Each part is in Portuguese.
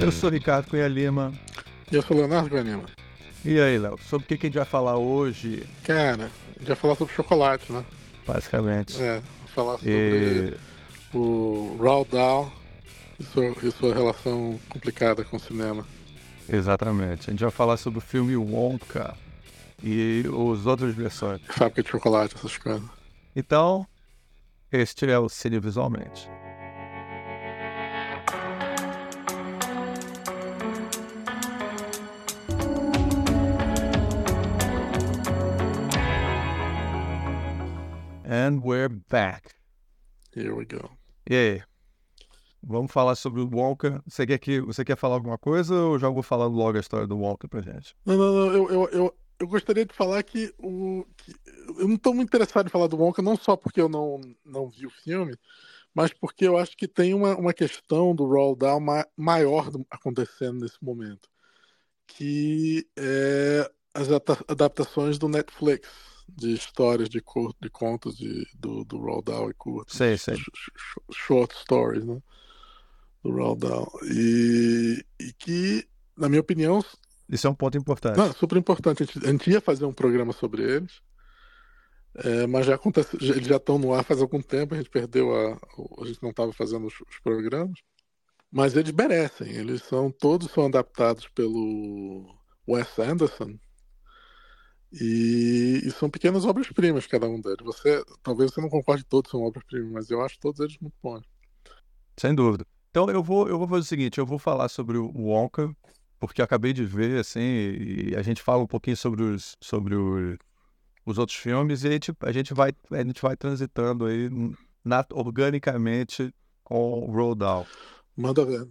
Eu sou Ricardo Cunha Lima. E eu sou Leonardo Cunha Lima. E aí, Léo, sobre o que, que a gente vai falar hoje? Cara, a gente vai falar sobre chocolate, né? Basicamente. É, falar sobre E... o Roald Dahl e sua, e sua relação complicada com o cinema. Exatamente. A gente vai falar sobre o filme Wonka e os outras versões. Fábrica de chocolate, essas coisas. Então, este é o Cine Visualmente. And we're back. Here we go. E aí? Vamos falar sobre o Wonka. Você quer, que, você quer falar alguma coisa ou já vou falando logo a história do Wonka pra gente? Não, não, não, eu, eu, eu, eu gostaria de falar que, o, que eu não estou muito interessado em falar do Wonka, não só porque eu não, não vi o filme, mas porque eu acho que tem uma, uma questão do Roald Dahl ma maior do- acontecendo nesse momento, que é as adapta- adaptações do Netflix de histórias de, de contos de, do, do Roald Dahl e curtos, Sei, sei. sh- sh- short stories, né? Do Roald Dahl. E, e que, na minha opinião, Isso é um ponto importante. não, super importante. A gente, a gente ia fazer um programa sobre eles, é, mas já acontece, já- eles já estão no ar faz algum tempo. A gente perdeu a, a gente não estava fazendo os, os programas, mas eles merecem. Eles são todos são adaptados pelo Wes Anderson e, e são pequenas obras-primas cada um deles. Você talvez você não concorde todos são obras-primas, mas eu acho todos eles muito bons. Sem dúvida. Então eu vou, eu vou fazer o seguinte, eu vou falar sobre o Wonka, porque eu acabei de ver, assim, e a gente fala um pouquinho sobre os, sobre o- os outros filmes e a gente, a gente vai, a gente vai transitando aí na- organicamente com o Roald Dahl. Manda ver.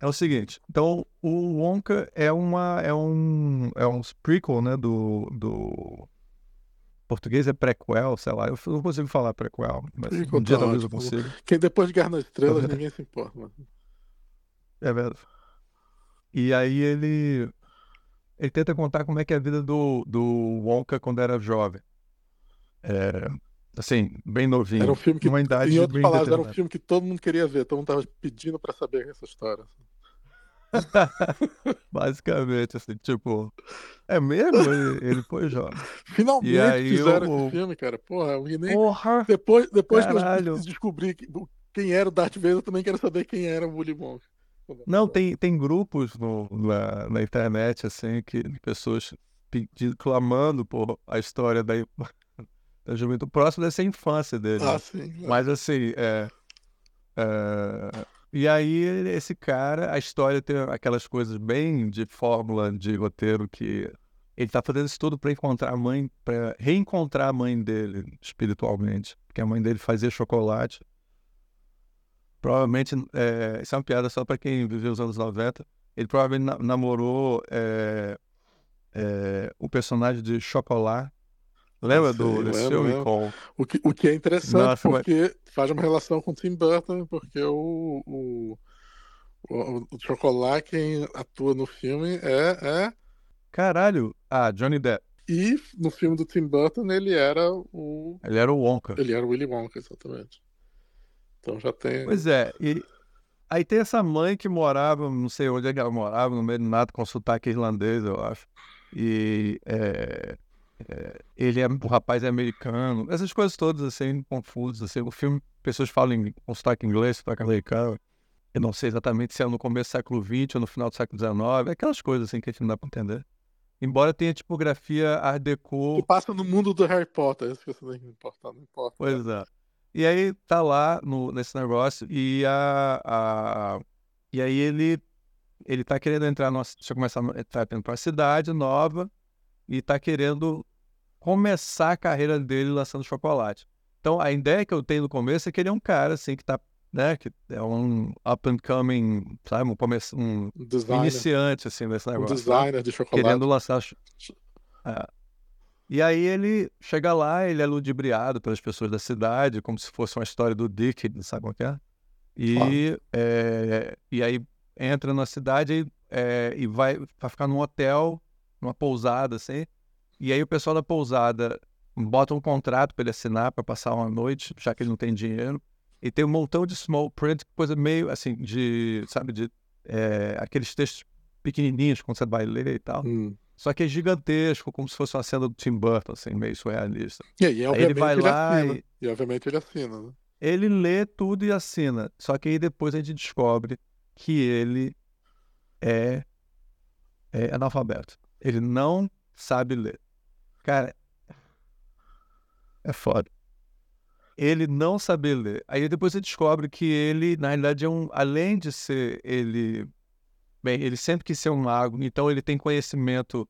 É o seguinte, então o Wonka é uma é um é um prequel, né, do do português é prequel, sei lá, eu não consigo falar prequel, mas Prequel um dia tá talvez eu consiga. Quem depois de Guerra nas Estrelas Tá vendo? ninguém se importa. É verdade. E aí ele ele tenta contar como é que é a vida do, do Wonka quando era jovem. É, assim, bem novinho. Era um filme que, Uma idade em outras palavras, era um filme que todo mundo queria ver, todo mundo tava pedindo pra saber essa história. Basicamente, assim, tipo, é mesmo? Ele, ele foi jovem. Finalmente E aí fizeram o- esse filme, cara. Porra, eu nem... Porra! depois, depois que Caralho. eu descobri que- quem era o Darth Vader, eu também quero saber quem era o Willy Wonka. Não, tem, tem grupos no- na, na internet, assim, que pessoas pedindo, clamando por a história da, da juventude. O próximo deve ser a infância dele. né? Ah, sim. Mas assim, é, é, E aí, esse cara, a história tem aquelas coisas bem de fórmula de roteiro que ele tá fazendo isso tudo para encontrar a mãe, para reencontrar a mãe dele espiritualmente. Porque a mãe dele fazia chocolate. Provavelmente, é, isso é uma piada só para quem viveu os anos 90. Ele provavelmente na- namorou é, é, o personagem de Chocolat. Lembra Ah, do, sei, desse lembro, filme? Com, O que, o que é interessante, Nossa, mas- porque faz uma relação com o Tim Burton, porque o, o, o, o Chocolate, quem atua no filme é, é. Caralho! Ah, Johnny Depp. E no filme do Tim Burton ele era o. Ele era o Wonka. Ele era o Willy Wonka, exatamente. Então já tem. Pois é, e aí tem essa mãe que morava, não sei onde é que ela morava, no meio do nada, com sotaque irlandês, eu acho. E é, ele é, o rapaz é americano, essas coisas todas assim, confusas. Assim, o filme, pessoas falam em, com sotaque inglês, sotaque americano. Eu não sei exatamente se é no começo do século XX ou no final do século XIX, aquelas coisas assim que a gente não dá pra entender. Embora tenha tipografia Art Deco, Que passa no mundo do Harry Potter, isso que você tem que importar, não importa. Pois é. E aí tá lá no, nesse negócio e a, a e aí ele ele tá querendo entrar numa, deixa eu começar, ele tá pra uma cidade nova e tá querendo começar a carreira dele lançando chocolate. Então a ideia que eu tenho no começo é que ele é um cara assim que tá, né, que é um up and coming, sabe, um, come- um Um designer, iniciante assim nesse um negócio. né? designer de chocolate. Querendo lançar. É. E aí ele chega lá, ele é ludibriado pelas pessoas da cidade, como se fosse uma história do Dick, sabe qual que é? E, é, e aí entra na cidade e, é, e vai, vai ficar num hotel, numa pousada, assim. E aí o pessoal da pousada bota um contrato para ele assinar para passar uma noite, já que ele não tem dinheiro. E tem um montão de small print, coisa meio assim, de, sabe, de é, aqueles textos pequenininhos quando você vai ler e tal. Hum. Só que é gigantesco, como se fosse uma cena do Tim Burton, assim, meio surrealista. E aí, Aí ele vai ele lá assina. e E obviamente ele assina, né? ele lê tudo e assina. Só que aí depois a gente descobre que ele é, é analfabeto. Ele não sabe ler. Cara, é foda. Ele não sabe ler. Aí depois você descobre que ele, na realidade, é um. Além de ser ele. Bem, ele sempre quis ser um mago, então ele tem conhecimento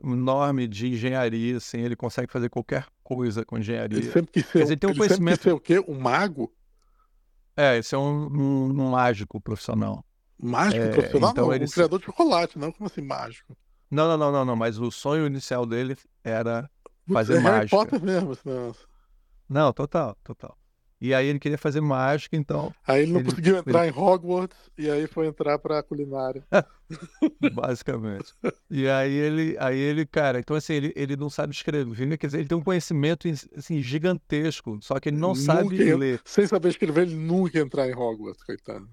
enorme de engenharia, assim, ele consegue fazer qualquer coisa com engenharia. Ele sempre quis ser, Quer dizer, tem um ele sempre quis conhecimento- ser o quê? Um mago? É, esse é um, um- um mágico profissional. Mágico É, profissional? então não, ele um criador de chocolate, não? Como assim mágico? Não, não, não, não, não, mas o sonho inicial dele era fazer é Harry mágica. Potter mesmo, negócio. Não, total, total. E aí ele queria fazer mágica, então, Aí ele não Ele- conseguiu entrar em Hogwarts e aí foi entrar pra culinária. basicamente. E aí ele, aí ele, cara, então assim, ele, ele não sabe escrever, quer dizer, ele tem um conhecimento assim, gigantesco, só que ele não sabe Nunca ia- ler. Sem saber escrever, ele nunca ia entrar em Hogwarts, coitado.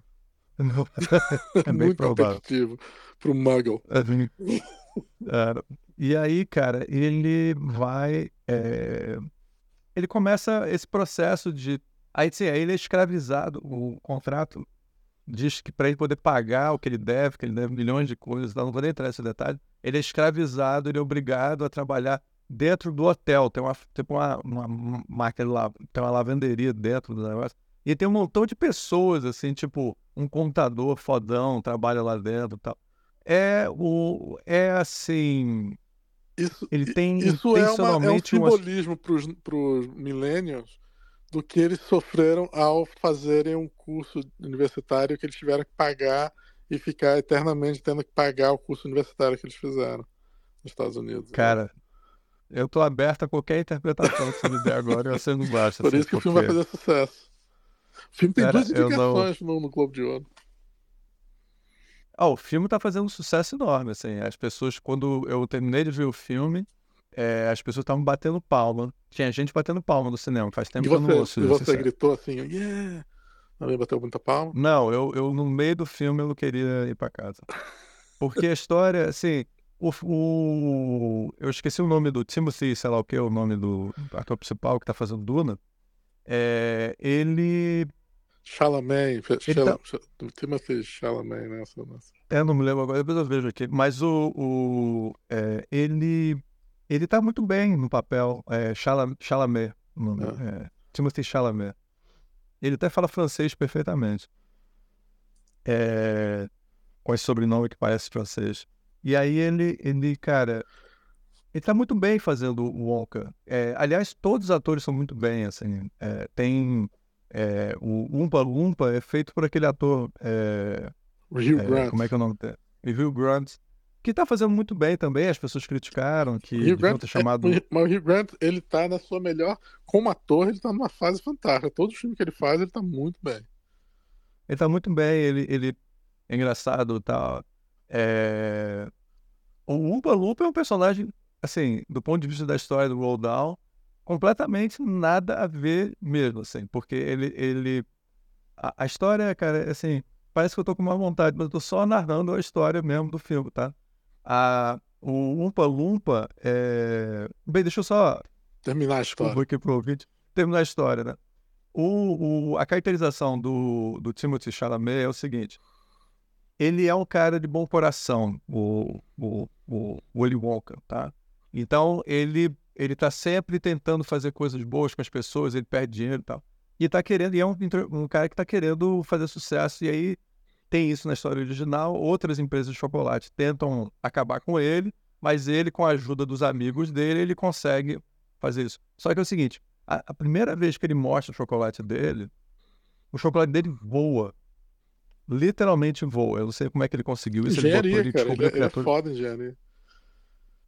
Não. É bem Muito provável. competitivo pro Muggle. Assim, e aí, cara, ele vai. é, ele começa esse processo de. Aí, assim, aí ele é escravizado. O contrato diz que para ele poder pagar o que ele deve, que ele deve milhões de coisas, não vou nem entrar nesse detalhe, ele é escravizado, ele é obrigado a trabalhar dentro do hotel. Tem uma, tipo uma, uma máquina lá, tem uma lavanderia dentro do negócio. E tem um montão de pessoas, assim, tipo, um contador fodão trabalha lá dentro e tal. É o. É assim. Isso, Ele tem isso é, uma, é um simbolismo pros, pros millennials do que eles sofreram ao fazerem um curso universitário que eles tiveram que pagar e ficar eternamente tendo que pagar o curso universitário que eles fizeram nos Estados Unidos. Cara, eu tô aberto a qualquer interpretação que você me der agora e você não basta. Por assim, isso que o filme vai porque- fazer sucesso. O filme tem Cara, duas eu não- indicações no, no Globo de Ouro. Ah, o filme tá fazendo um sucesso enorme, assim. As pessoas, quando eu terminei de ver o filme, é, as pessoas estavam batendo palma. Tinha gente batendo palma no cinema. Faz tempo E que eu não ouço e você sério. gritou assim, yeah! Também bateu muita palma. Não, eu, eu no meio do filme eu não queria ir pra casa. Porque a história, assim, o, o- eu esqueci o nome do Timothy, sei lá o que, o nome do ator principal que tá fazendo Duna. É, ele, Chalamet, Ele tá- Timothy Chalamet, né? eu não me lembro agora, depois eu vejo aqui, mas o, o é, ele, ele tá muito bem no papel, é, Chala- Chalamet, o nome, é, Timothy Chalamet. Ele até fala francês perfeitamente. É, com esse sobrenome que parece francês. E aí ele, ele, cara, ele tá muito bem fazendo o Wonka. É, aliás, todos os atores são muito bem, assim. É, tem é, o Umpa Lumpa é feito por aquele ator, é, O Hugh é, Grant. como é que é o nome dele? Hugh Grant, que tá fazendo muito bem também. As pessoas criticaram que O Hugh Grant, ter é- chamado. o- mas o Hugh Grant, ele tá na sua melhor. Como ator, ele tá numa fase fantástica. Todo filme que ele faz, ele tá muito bem. Ele tá muito bem, ele, ele é engraçado e tal. É... O Umpa Lumpa é um personagem, assim, do ponto de vista da história do Roald Dahl, completamente nada a ver mesmo, assim, porque ele, ele... A, a história, cara, é assim, parece que eu tô com má vontade, mas eu tô só narrando a história mesmo do filme, tá? A, o Umpa Lumpa é... Bem, deixa eu só Terminar a história. aqui pro ouvinte. Terminar a história, né? O, o- a caracterização do, do Timothy Chalamet é o seguinte. Ele é um cara de bom coração, o, o, o Willy Wonka, tá? Então, ele, ele tá sempre tentando fazer coisas boas com as pessoas, ele perde dinheiro e tal. E tá querendo, e é um, um cara que tá querendo fazer sucesso, e aí tem isso na história original. Outras empresas de chocolate tentam acabar com ele, mas ele, com a ajuda dos amigos dele, ele consegue fazer isso. Só que é o seguinte, a, a primeira vez que ele mostra o chocolate dele, o chocolate dele voa. Literalmente voa. Eu não sei como é que ele conseguiu isso. Ele botou, Engenharia, ele cara. Ele, é criaturas. foda engenharia.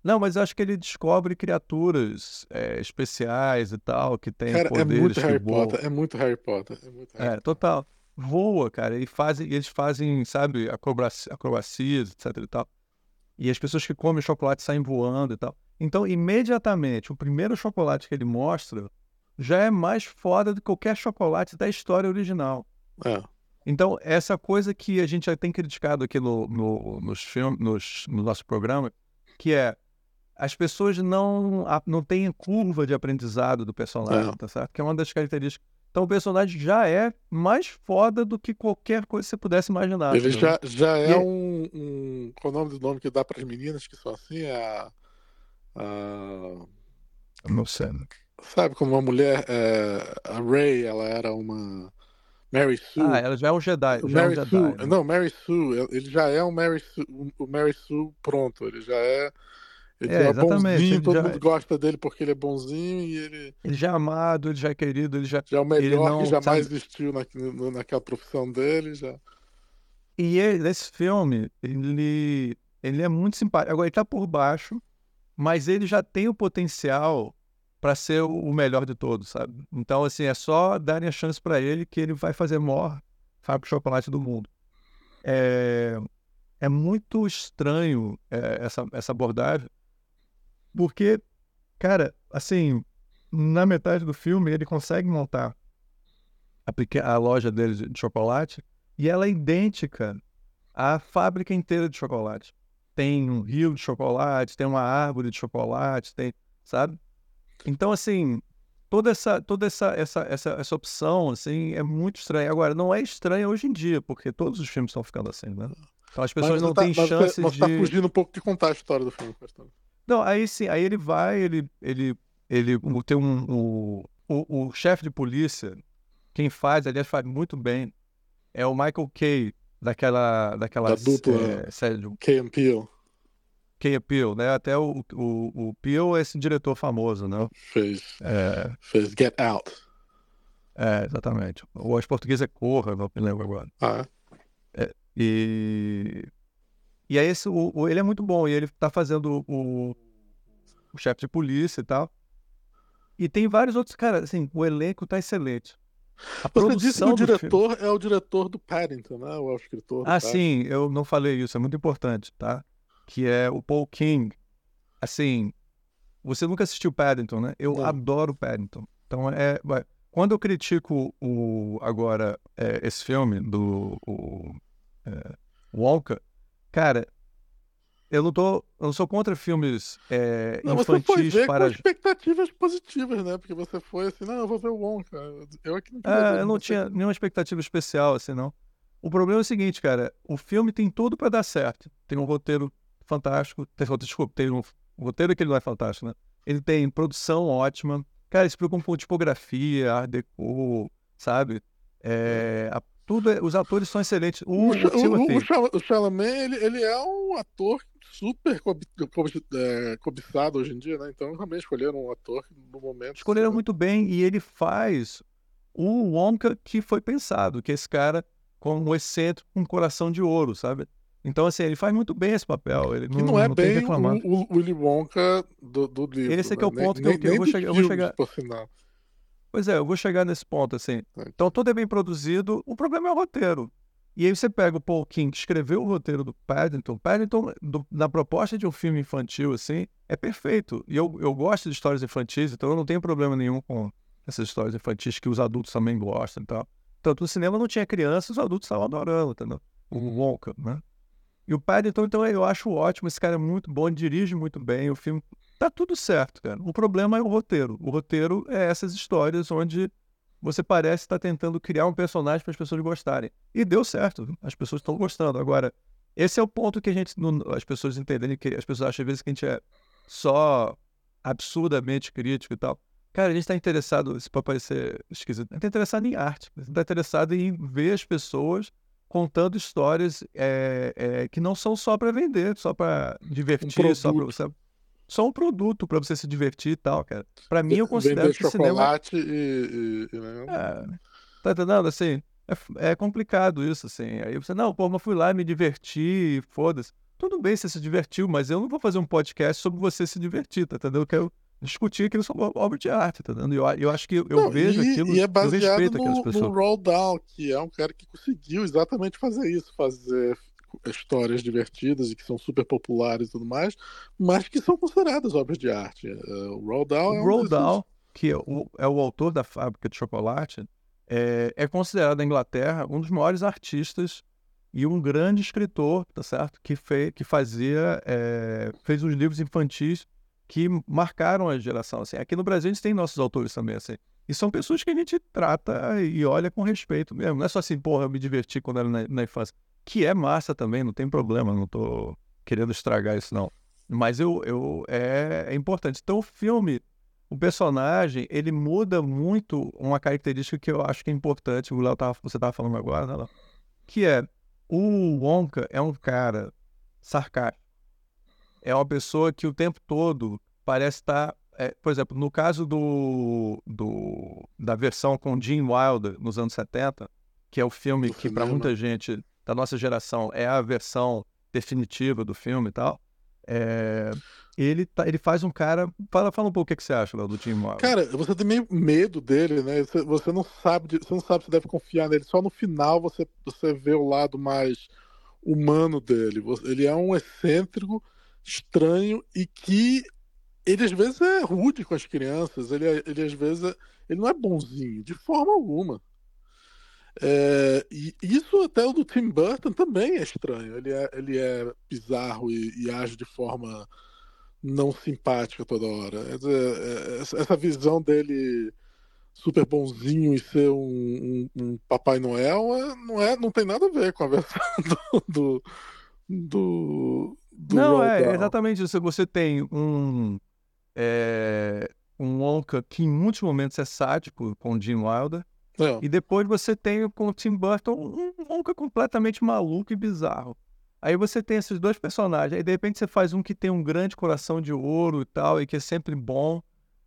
Não, mas eu acho que ele descobre criaturas é, especiais e tal, que têm Cara, é poderes muito que Harry voam. Potter. É muito Harry Potter. É muito Harry É, total. Voa, cara. E fazem, eles fazem, sabe, acrobaci- acrobacias, etc e tal. E as pessoas que comem chocolate saem voando e tal. Então, imediatamente, o primeiro chocolate que ele mostra já é mais foda do que qualquer chocolate da história original. É. Então, essa coisa que a gente já tem criticado aqui no, no, nos filmes, nos, no nosso programa, que é as pessoas não, não têm curva de aprendizado do personagem, é. tá certo? Que é uma das características. Então o personagem já é mais foda do que qualquer coisa que você pudesse imaginar. Ele já, já é um, um. Qual é o nome do nome que dá para as meninas que são assim? É a. a... Não sei. Sabe como uma mulher. É, a Ray, ela era uma. Mary Sue. Ah, ela já é um Jedi. Mary é um Jedi, Sue. Né? Não, Mary Sue. Ele já é um Mary Sue, o Mary Sue pronto. Ele já é ele é, é bonzinho, todo mundo é... gosta dele porque ele é bonzinho e ele. Ele já é amado, ele já é querido, ele já. Já é o melhor não, que jamais sabe... existiu na, naquela profissão dele. Já. E ele, nesse filme, ele, ele é muito simpático. Agora, ele tá por baixo, mas ele já tem o potencial para ser o melhor de todos, sabe? Então, assim, é só darem a chance para ele que ele vai fazer maior fábrica de chocolate do mundo. É, é muito estranho é, essa, essa abordagem, porque, cara, assim, na metade do filme ele consegue montar a, pequena, a loja dele de chocolate e ela é idêntica à fábrica inteira de chocolate. Tem um rio de chocolate, tem uma árvore de chocolate, tem, sabe? Então, assim, toda essa toda essa, essa, essa, essa opção assim é muito estranha. Agora, não é estranha hoje em dia, porque todos os filmes estão ficando assim, né? Então as pessoas não tá, têm chance mas de. Você tá fugindo um pouco de contar a história do filme. Não, aí sim, aí ele vai, ele, ele, ele tem um. O, o, o chefe de polícia, quem faz, aliás, faz muito bem, é o Michael Kay, daquela, daquela da dupla é, série de... Kay and Peele. Kay and Peele, né? Até o, o, o Peele é esse diretor famoso, né? Fez, é... fez Get Out. É, exatamente. O as português é Corra, não me lembro agora. Ah, é? é e e aí esse, o, o, ele é muito bom, e ele tá fazendo o, o chefe de polícia e tal. E tem vários outros, cara, assim, o elenco tá excelente. A Você disse que o diretor filme... é o diretor do Paddington, né? O escritor Ah, sim, eu não falei isso, é muito importante, tá? Que é o Paul King. Assim, você nunca assistiu Paddington, né? Eu não. adoro Paddington. Então, é, quando eu critico o, agora é, esse filme do o, é, Wonka, Cara, eu não tô. Eu não sou contra filmes é, não, infantis você foi ver para. Com expectativas positivas, né? Porque você foi assim, não, eu vou ver o Wonka. Eu aqui não é, Eu não tinha nenhuma expectativa especial, assim, não. O problema é o seguinte, cara, o filme tem tudo para dar certo. Tem um roteiro fantástico. Tem, desculpa, tem um, roteiro que ele não é fantástico, né? Ele tem produção ótima. Cara, se preocupam com tipografia, art deco, sabe? É, a tudo é, os atores são excelentes. O, o, o, o Chalamet, ele, ele é um ator super é, cobiçado hoje em dia, né? Então realmente escolheram um ator no momento. Escolheram assim, muito bem e ele faz o Wonka que foi pensado, que é esse cara com um excêntrico com um coração de ouro, sabe? Então, assim, ele faz muito bem esse papel. Ele não, não é não bem o, o Willy Wonka do, do livro. Esse é que é o né? ponto nem, que eu, nem, eu, vou chegar, eu vou chegar. Pois é, eu vou chegar nesse ponto, assim. Então, tudo é bem produzido, o problema é o roteiro. E aí você pega o Paul King, que escreveu o roteiro do Paddington. Paddington, do, na proposta de um filme infantil, assim, é perfeito. E eu, eu gosto de histórias infantis, então eu não tenho problema nenhum com essas histórias infantis que os adultos também gostam e tal. Tanto no cinema não tinha criança, os adultos estavam adorando, entendeu? O Wonka, né? E o Paddington, então, eu acho ótimo. Esse cara é muito bom, dirige muito bem. O filme Tá tudo certo, cara. O problema é o roteiro. O roteiro é essas histórias onde você parece estar tentando criar um personagem para as pessoas gostarem. E deu certo. As pessoas estão gostando. Agora, esse é o ponto que a gente. as pessoas entenderem que as pessoas acham às vezes que a gente é só absurdamente crítico e tal. Cara, a gente está interessado, isso pode parecer esquisito, a gente está interessado em arte, a gente está interessado em ver as pessoas contando histórias é, é, que não são só para vender, só para divertir, um só para só um produto para você se divertir e tal, cara. Para mim, eu considero Vender que chocolate cinema... e, e, e... Né? É, tá entendendo? Assim, é, é, complicado isso, assim. Aí você, não, pô, mas fui lá me divertir, foda-se. Tudo bem você se divertiu, mas eu não vou fazer um podcast sobre você se divertir, tá entendendo? Eu quero discutir aquilo sobre obra de arte, tá entendendo? Eu, eu acho que eu não, vejo e, aquilo, e é baseado eu respeito no, aquelas pessoas. no Roll Down, que é um cara que conseguiu exatamente fazer isso, fazer histórias divertidas e que são super populares e tudo mais, mas que são consideradas obras de arte. Uh, o Roald Dahl é o Roald Dahl, que é o, é o autor da Fábrica de Chocolate, é, é considerado na Inglaterra um dos maiores artistas e um grande escritor, tá certo? Que, fez, que fazia, é, fez os livros infantis que marcaram a geração. Assim. Aqui no Brasil a gente tem nossos autores também, assim. E são pessoas que a gente trata e olha com respeito mesmo. Não é só assim, porra, eu me diverti quando era na, na infância. Que é massa também, não tem problema, não tô querendo estragar isso, não. Mas eu, eu é, é importante. Então o filme, o personagem, ele muda muito uma característica que eu acho que é importante, o Léo tava, você estava falando agora, né, Léo? Que é, o Wonka é um cara sarcástico. É uma pessoa que o tempo todo parece estar é, por exemplo, no caso do, do, da versão com Gene Wilder nos anos 70, que é o filme que para muita gente da nossa geração é a versão definitiva do filme e tal, é, ele, tá, ele faz um cara. Fala, fala um pouco o que, que você acha do Gene Wilder. Cara, você tem meio medo dele, né? Você, você não sabe, você não sabe se deve confiar nele. Só no final você, você vê o lado mais humano dele. Ele é um excêntrico, estranho e que ele às vezes é rude com as crianças, ele, é, ele às vezes é, ele não é bonzinho, de forma alguma. É, e isso até o do Tim Burton também é estranho. Ele é, ele é bizarro e, e age de forma não simpática toda hora. É, essa visão dele super bonzinho e ser um, um, um Papai Noel é, não, é, não tem nada a ver com a versão do. do, do não, é exatamente isso. Você tem um é, um Wonka que em muitos momentos é sádico com o Jim Wilder. É. E depois você tem com o Tim Burton um Wonka completamente maluco e bizarro. Aí você tem esses dois personagens, aí de repente você faz um que tem um grande coração de ouro e tal, e que é sempre bom.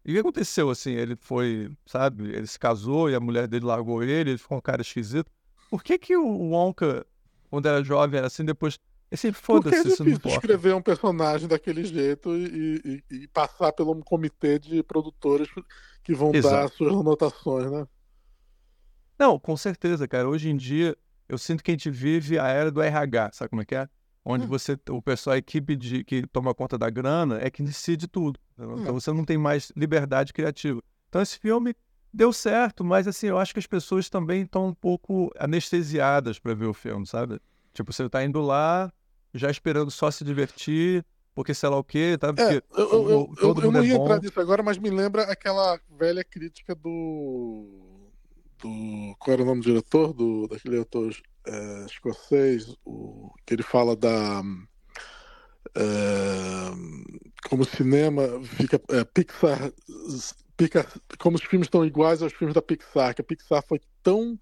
E o que aconteceu assim? Ele foi, sabe, ele se casou e a mulher dele largou ele, ele ficou um cara esquisito. Por que que o Wonka, quando era jovem, era assim, depois esse foda-se, é isso não importa. escrever um personagem daquele jeito e, e, e, passar pelo um comitê de produtores que vão Exato. dar suas anotações, né? Não, com certeza, cara. Hoje em dia, eu sinto que a gente vive a era do RH, sabe como é que é? Onde hum. você, o pessoal, a equipe de, que toma conta da grana é que decide tudo. Hum. Então você não tem mais liberdade criativa. Então esse filme deu certo, mas assim, eu acho que as pessoas também estão um pouco anestesiadas para ver o filme, sabe? Tipo, você tá indo lá, já esperando só se divertir, porque sei lá o quê, tá? Porque é, eu, eu, eu, eu, eu não é ia é entrar nisso agora, mas me lembra aquela velha crítica do. Do qual era o nome do diretor? Do, daquele autor é, escocês, o, que ele fala da. É, como o cinema fica. É, Pixar, Pixar. Como os filmes estão iguais aos filmes da Pixar, que a Pixar foi tão.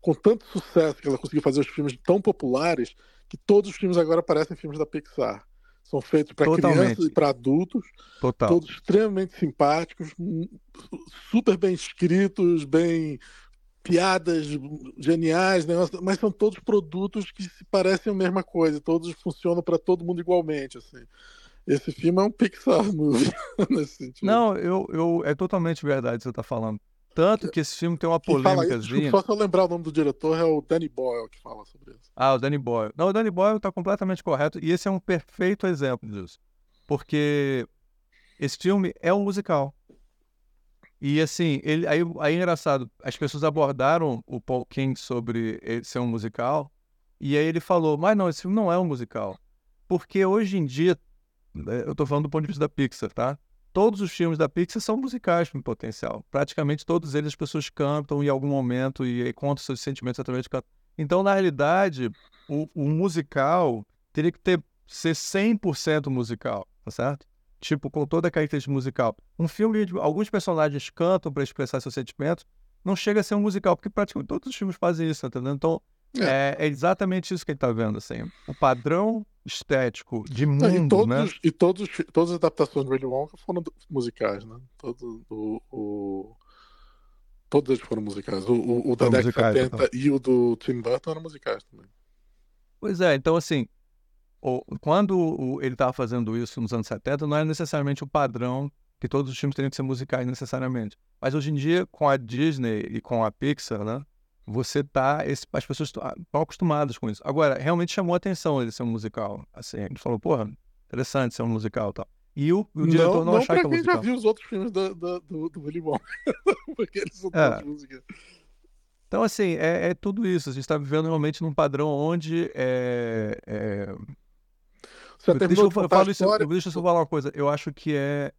com tanto sucesso que ela conseguiu fazer os filmes tão populares que todos os filmes agora parecem filmes da Pixar. São feitos para crianças e para adultos. Total. Todos extremamente simpáticos, super bem escritos, bem piadas geniais, né? mas são todos produtos que se parecem a mesma coisa, todos funcionam para todo mundo igualmente, assim. Esse filme é um Pixar movie nesse sentido. Não, eu, eu é totalmente verdade o que você está falando. Tanto que esse filme tem uma polêmica. Só se eu lembrar o nome do diretor, é o Danny Boyle que fala sobre isso. Ah, o Danny Boyle. Não, o Danny Boyle está completamente correto. E esse é um perfeito exemplo disso. Porque esse filme é um musical. E assim, ele, aí, aí é engraçado, as pessoas abordaram o Paul King sobre ser um musical, e aí ele falou, mas não, esse filme não é um musical. Porque hoje em dia, né, eu estou falando do ponto de vista da Pixar, tá? todos os filmes da Pixar são musicais em potencial. Praticamente todos eles as pessoas cantam em algum momento e, e contam seus sentimentos através de canto. Então, na realidade, o, o musical teria que ter, ser 100% musical, tá certo? Tipo, com toda a característica musical. Um filme, alguns personagens cantam para expressar seus sentimentos, não chega a ser um musical, porque praticamente todos os filmes fazem isso, entendeu? Então, é. é, exatamente isso que a gente está vendo, assim. O padrão estético de mundo, e todos, né? E todos, todas as adaptações do Willy Wonka foram musicais, né? Todo, o, o... Todos eles foram musicais. O, o, o da década de 70 então. e o do Tim Burton eram musicais também. Pois é, então assim, quando ele estava fazendo isso nos anos 70, não era necessariamente o padrão que todos os filmes teriam que ser musicais necessariamente. Mas hoje em dia, com a Disney e com a Pixar, né? você tá. Esse, as pessoas estão acostumadas com isso. Agora, realmente chamou a atenção ele ser um musical. Assim, ele falou, porra, interessante ser um musical e tal. E o, o diretor não, não achava que é um musical. já viu os outros filmes do, do, do, do Willy Wonka, porque eles são é. todos músicas. Então, assim, é, é tudo isso. A gente está vivendo realmente num padrão onde é, é... Deixa eu, eu falo isso, deixa eu só falar uma coisa. Eu acho que é,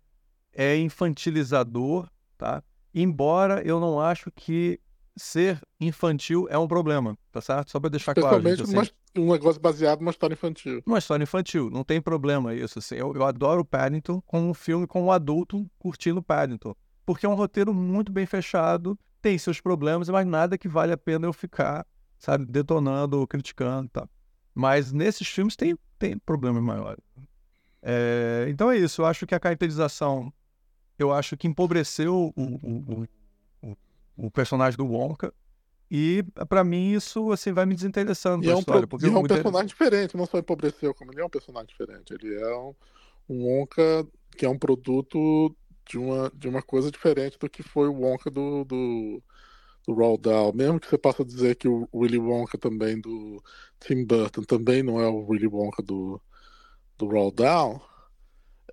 é infantilizador, tá? Embora eu não acho que ser infantil é um problema, tá certo? Só para deixar claro. Gente, assim, um negócio baseado numa história infantil. Uma história infantil, não tem problema isso. Assim. Eu, eu adoro Paddington como um filme com um adulto curtindo Paddington. Porque é um roteiro muito bem fechado, tem seus problemas, mas nada que vale a pena eu ficar, sabe, detonando ou criticando e tal. Mas nesses filmes tem, tem problemas maiores. É, então é isso, eu acho que a caracterização, eu acho que empobreceu o, o, o, o personagem do Wonka, e para mim isso assim vai me desinteressando e é um história, porque e é um personagem diferente, não só empobreceu, como ele é um personagem diferente. Ele é um, um Wonka que é um produto de uma, de uma coisa diferente do que foi o Wonka do, do, do Roald Dahl. Mesmo que você possa dizer que o Willy Wonka também do Tim Burton também não é o Willy Wonka do, do Roald Dahl,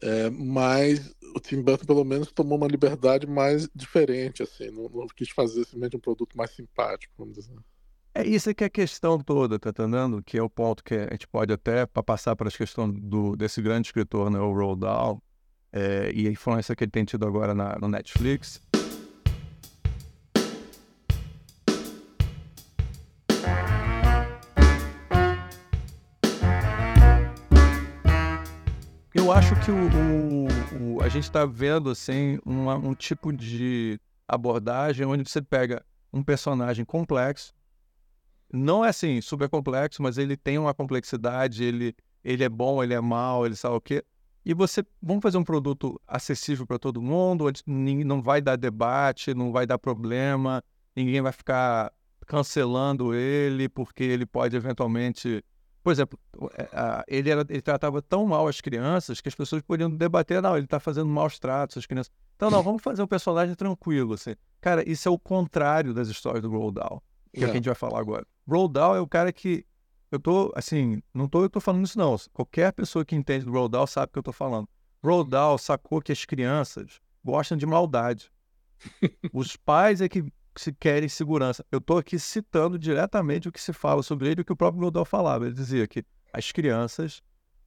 é, mas o Tim Burton pelo menos tomou uma liberdade mais diferente, assim, não, não quis fazer simplesmente um produto mais simpático, vamos dizer. É isso que é a questão toda, tá entendendo? Que é o ponto que a gente pode até passar para a questão do, desse grande escritor, né, o Roald Dahl, é, e a influência que ele tem tido agora na, no Netflix. Eu acho que o, o, o a gente está vendo assim uma, um tipo de abordagem onde você pega um personagem complexo, não é assim super complexo, mas ele tem uma complexidade, ele, ele é bom, ele é mal, ele sabe o quê. E você vamos fazer um produto acessível para todo mundo, onde não vai dar debate, não vai dar problema, ninguém vai ficar cancelando ele porque ele pode eventualmente, por exemplo, é, ele, era, ele tratava tão mal as crianças que as pessoas poderiam debater, não, ele está fazendo maus tratos às crianças. Então não, vamos fazer um personagem tranquilo, assim. Cara, isso é o contrário das histórias do Roald Dahl, que é, é o que a gente vai falar agora. Roald Dahl é o cara que eu tô, assim, não tô, eu tô falando isso não. Qualquer pessoa que entende do Roald Dahl sabe o que eu tô falando. Roald Dahl sacou que as crianças gostam de maldade. Os pais é que se querem segurança. Eu tô aqui citando diretamente o que se fala sobre ele, o que o próprio Dahl falava. Ele dizia que as crianças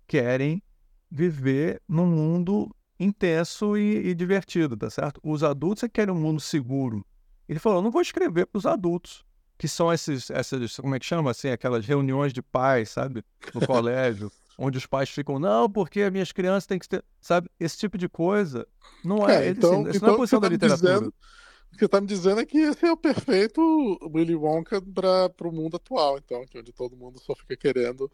querem viver num mundo intenso e, e divertido, tá certo? Os adultos é que querem um mundo seguro. Ele falou, não vou escrever para os adultos que são esses, essas, como é que chama, assim, aquelas reuniões de pais, sabe, no colégio, onde os pais ficam, não, porque as minhas crianças têm que ter, sabe, esse tipo de coisa, não é, é então, assim, isso então, não é a posição da tá literatura. Dizendo, o que você está me dizendo é que esse é o perfeito Willy Wonka para o mundo atual, então, que onde todo mundo só fica querendo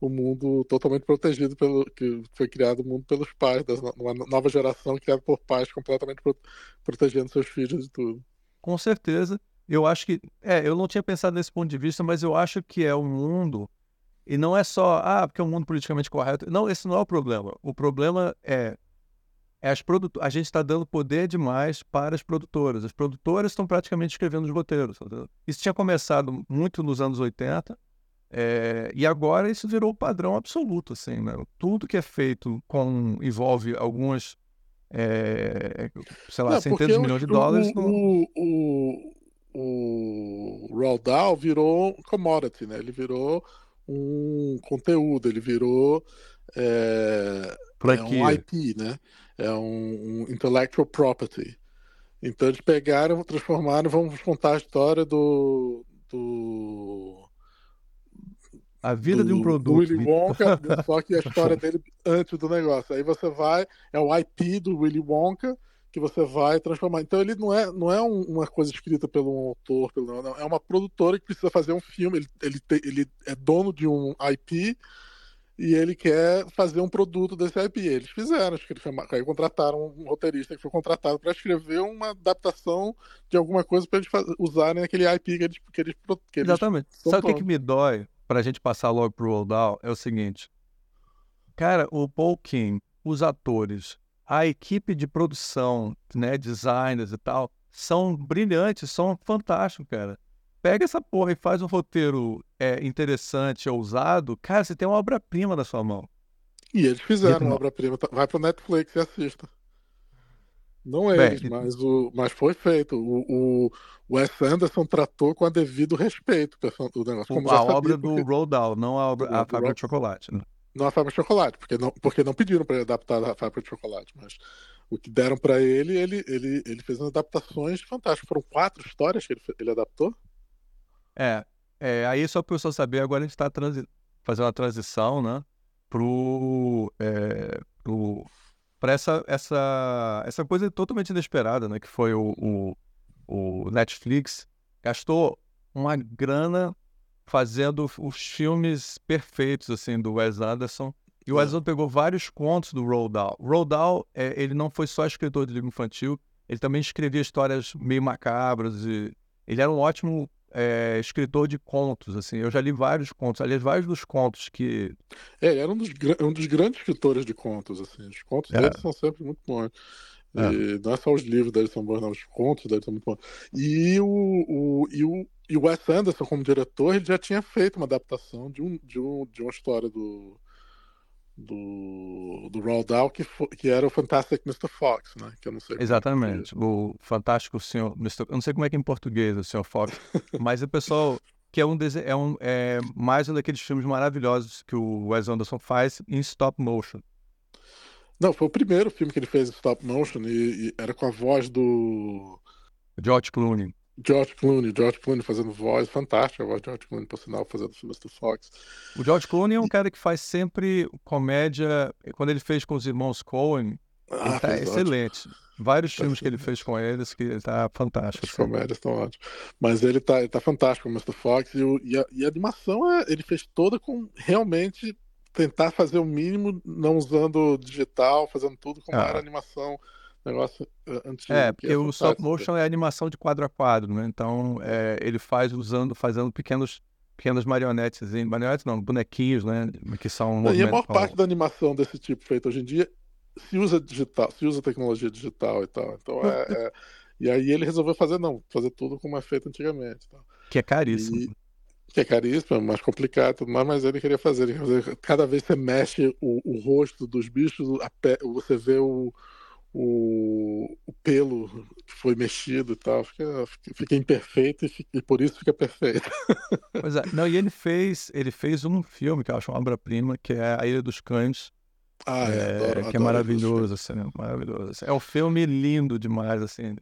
o mundo totalmente protegido pelo que foi criado o mundo pelos pais, uma nova geração criada por pais completamente protegendo seus filhos e tudo. Com certeza. Eu acho que. É, eu não tinha pensado nesse ponto de vista, mas eu acho que é um mundo. E não é só, ah, porque é um mundo politicamente correto. Não, esse não é o problema. O problema é. É as produt... A gente está dando poder demais para as produtoras. As produtoras estão praticamente escrevendo os roteiros. Isso tinha começado muito nos anos 80, é... e agora isso virou o padrão absoluto. Assim, né? Tudo que é feito com envolve algumas. É... sei lá, não, centenas de milhões de dólares. O, o, o, o Roald Dahl virou commodity, né? Ele virou um conteúdo, ele virou é, é um IP, né? É um, um, intellectual property. Então eles pegaram, transformaram, vamos contar a história do, do a vida do, de um produto. Willy Wonka, só que a história dele antes do negócio. Aí você vai, é o IP do Willy Wonka, que você vai transformar. Então ele não é, não é um, uma coisa escrita pelo um autor, pelo, não, é uma produtora que precisa fazer um filme. Ele, ele, te, ele é dono de um IP e ele quer fazer um produto desse IP. Eles fizeram, acho que eles chamaram, aí contrataram um roteirista que foi contratado para escrever uma adaptação de alguma coisa para eles usarem aquele IP que eles, que eles, que eles Exatamente. Sabe o que, que me dói para a gente passar logo pro Oldal? É o seguinte. Cara, o Paul King, os atores, a equipe de produção, né, designers e tal, são brilhantes, são fantásticos, cara. Pega essa porra e faz um roteiro é, interessante, ousado, cara, você tem uma obra-prima na sua mão. E eles fizeram uma obra-prima. Vai pro Netflix e assista. Não eles, Bem, mas, o, mas foi feito. O, o Wes Anderson tratou com a devido respeito o negócio. Como a obra porque... do Roald Dahl, não a, obra, a Fábrica de Chocolate. Né? Não a Fábrica de Chocolate, porque não, porque não pediram para ele adaptar a Fábrica de Chocolate, mas o que deram para ele, ele, ele, ele fez umas adaptações fantásticas. Foram quatro histórias que ele, ele adaptou? É, é aí só para o pessoal saber, agora a gente está fazendo uma transição, né, pro, é, pro para essa, essa, essa coisa totalmente inesperada, né? Que foi o, o, o Netflix gastou uma grana fazendo os filmes perfeitos assim do Wes Anderson. E o Wes Anderson pegou vários contos do Roald Dahl. Roald Dahl, é, ele não foi só escritor de livro infantil, ele também escrevia histórias meio macabras e ele era um ótimo é, escritor de contos, assim. Eu já li vários contos, aliás, vários dos contos que... É, ele era um dos, um dos grandes escritores de contos, assim. Os contos é. dele são sempre muito bons. É. E não é só os livros dele são bons, não, os contos dele são muito bons. E o, o, e o, e o Wes Anderson, como diretor, ele já tinha feito uma adaptação de, um, de, um, de uma história do, do, do Roald Dahl, que, foi, que era o Fantastic Mr. Fox, né? Que eu não sei. É Exatamente, o Fantástico Senhor Mr. Eu não sei como é que é em português o Senhor Fox, mas o pessoal que é um, é um é mais um daqueles filmes maravilhosos que o Wes Anderson faz em stop motion. Não, foi o primeiro filme que ele fez em stop motion e, e era com a voz do George Clooney. George Clooney, George Clooney fazendo voz, fantástica a voz de George Clooney, por sinal, fazendo filmes do Fox. O George Clooney é um cara que faz sempre comédia, quando ele fez com os irmãos Coen, ah, ele tá excelente. Ótimo. Vários tá filmes que ele fez com eles que ele tá fantástico. As assim. comédias estão ótimas. Mas ele tá, ele tá fantástico, o Mr. Fox, e, o, e, a, e a animação é, ele fez toda com realmente tentar fazer o mínimo, não usando digital, fazendo tudo como ah. era animação negócio eh, antigo. É, porque o stop motion é animação de quadro a quadro, né? Então é, ele faz usando, fazendo pequenos pequenas marionetes, marionetes não, bonequinhos, né? Que são um E a maior parte da animação desse tipo feita hoje em dia se usa digital, se usa tecnologia digital e tal. Então é, é... E aí ele resolveu fazer, não, fazer tudo como é feito antigamente. Tal. Que é caríssimo. E... Que é caríssimo, é mais complicado, mas, mas ele queria fazer. Ele queria fazer. Cada vez que você mexe o, o rosto dos bichos, pé, você vê o, o, o pelo foi mexido e tal, fica, fica imperfeito e, fica, e, por isso fica perfeito. Pois é, não, e ele fez, ele fez um filme que eu acho uma obra-prima, que é A Ilha dos Cães, ah, é, é, adoro, que é maravilhoso, assim, né? maravilhoso. Assim. É um filme lindo demais, assim.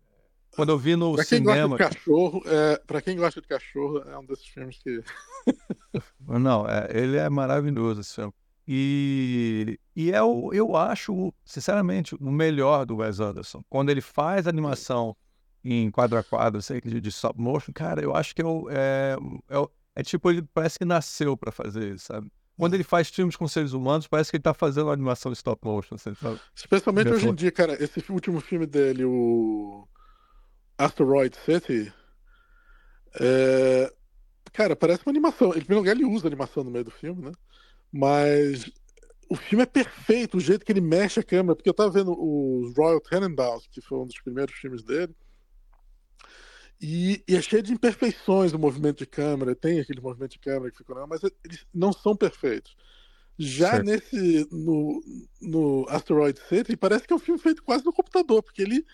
Quando eu vi no pra quem cinema. Gosta de cachorro, é, pra quem gosta de cachorro, é um desses filmes que. Não, é, ele é maravilhoso esse filme. E, e é o, eu acho, sinceramente, o melhor do Wes Anderson. Quando ele faz animação em quadro a quadro, sei de, de stop motion, cara, eu acho que é, é, é, é tipo, ele parece que nasceu para fazer isso, sabe? Quando ele faz filmes com seres humanos, parece que ele tá fazendo animação stop motion, assim, sabe? Especialmente hoje em dia, cara, esse último filme dele, o Asteroid City, é... cara, parece uma animação. Ele, em primeiro lugar, ele usa animação no meio do filme, né? Mas o filme é perfeito, o jeito que ele mexe a câmera, porque eu tava vendo os Royal Tenenbaums, que foi um dos primeiros filmes dele, e, e, é cheio de imperfeições o movimento de câmera, tem aquele movimento de câmera que ficou, mas eles não são perfeitos. Já certo. nesse, no, no Asteroid City, parece que é um filme feito quase no computador, porque ele,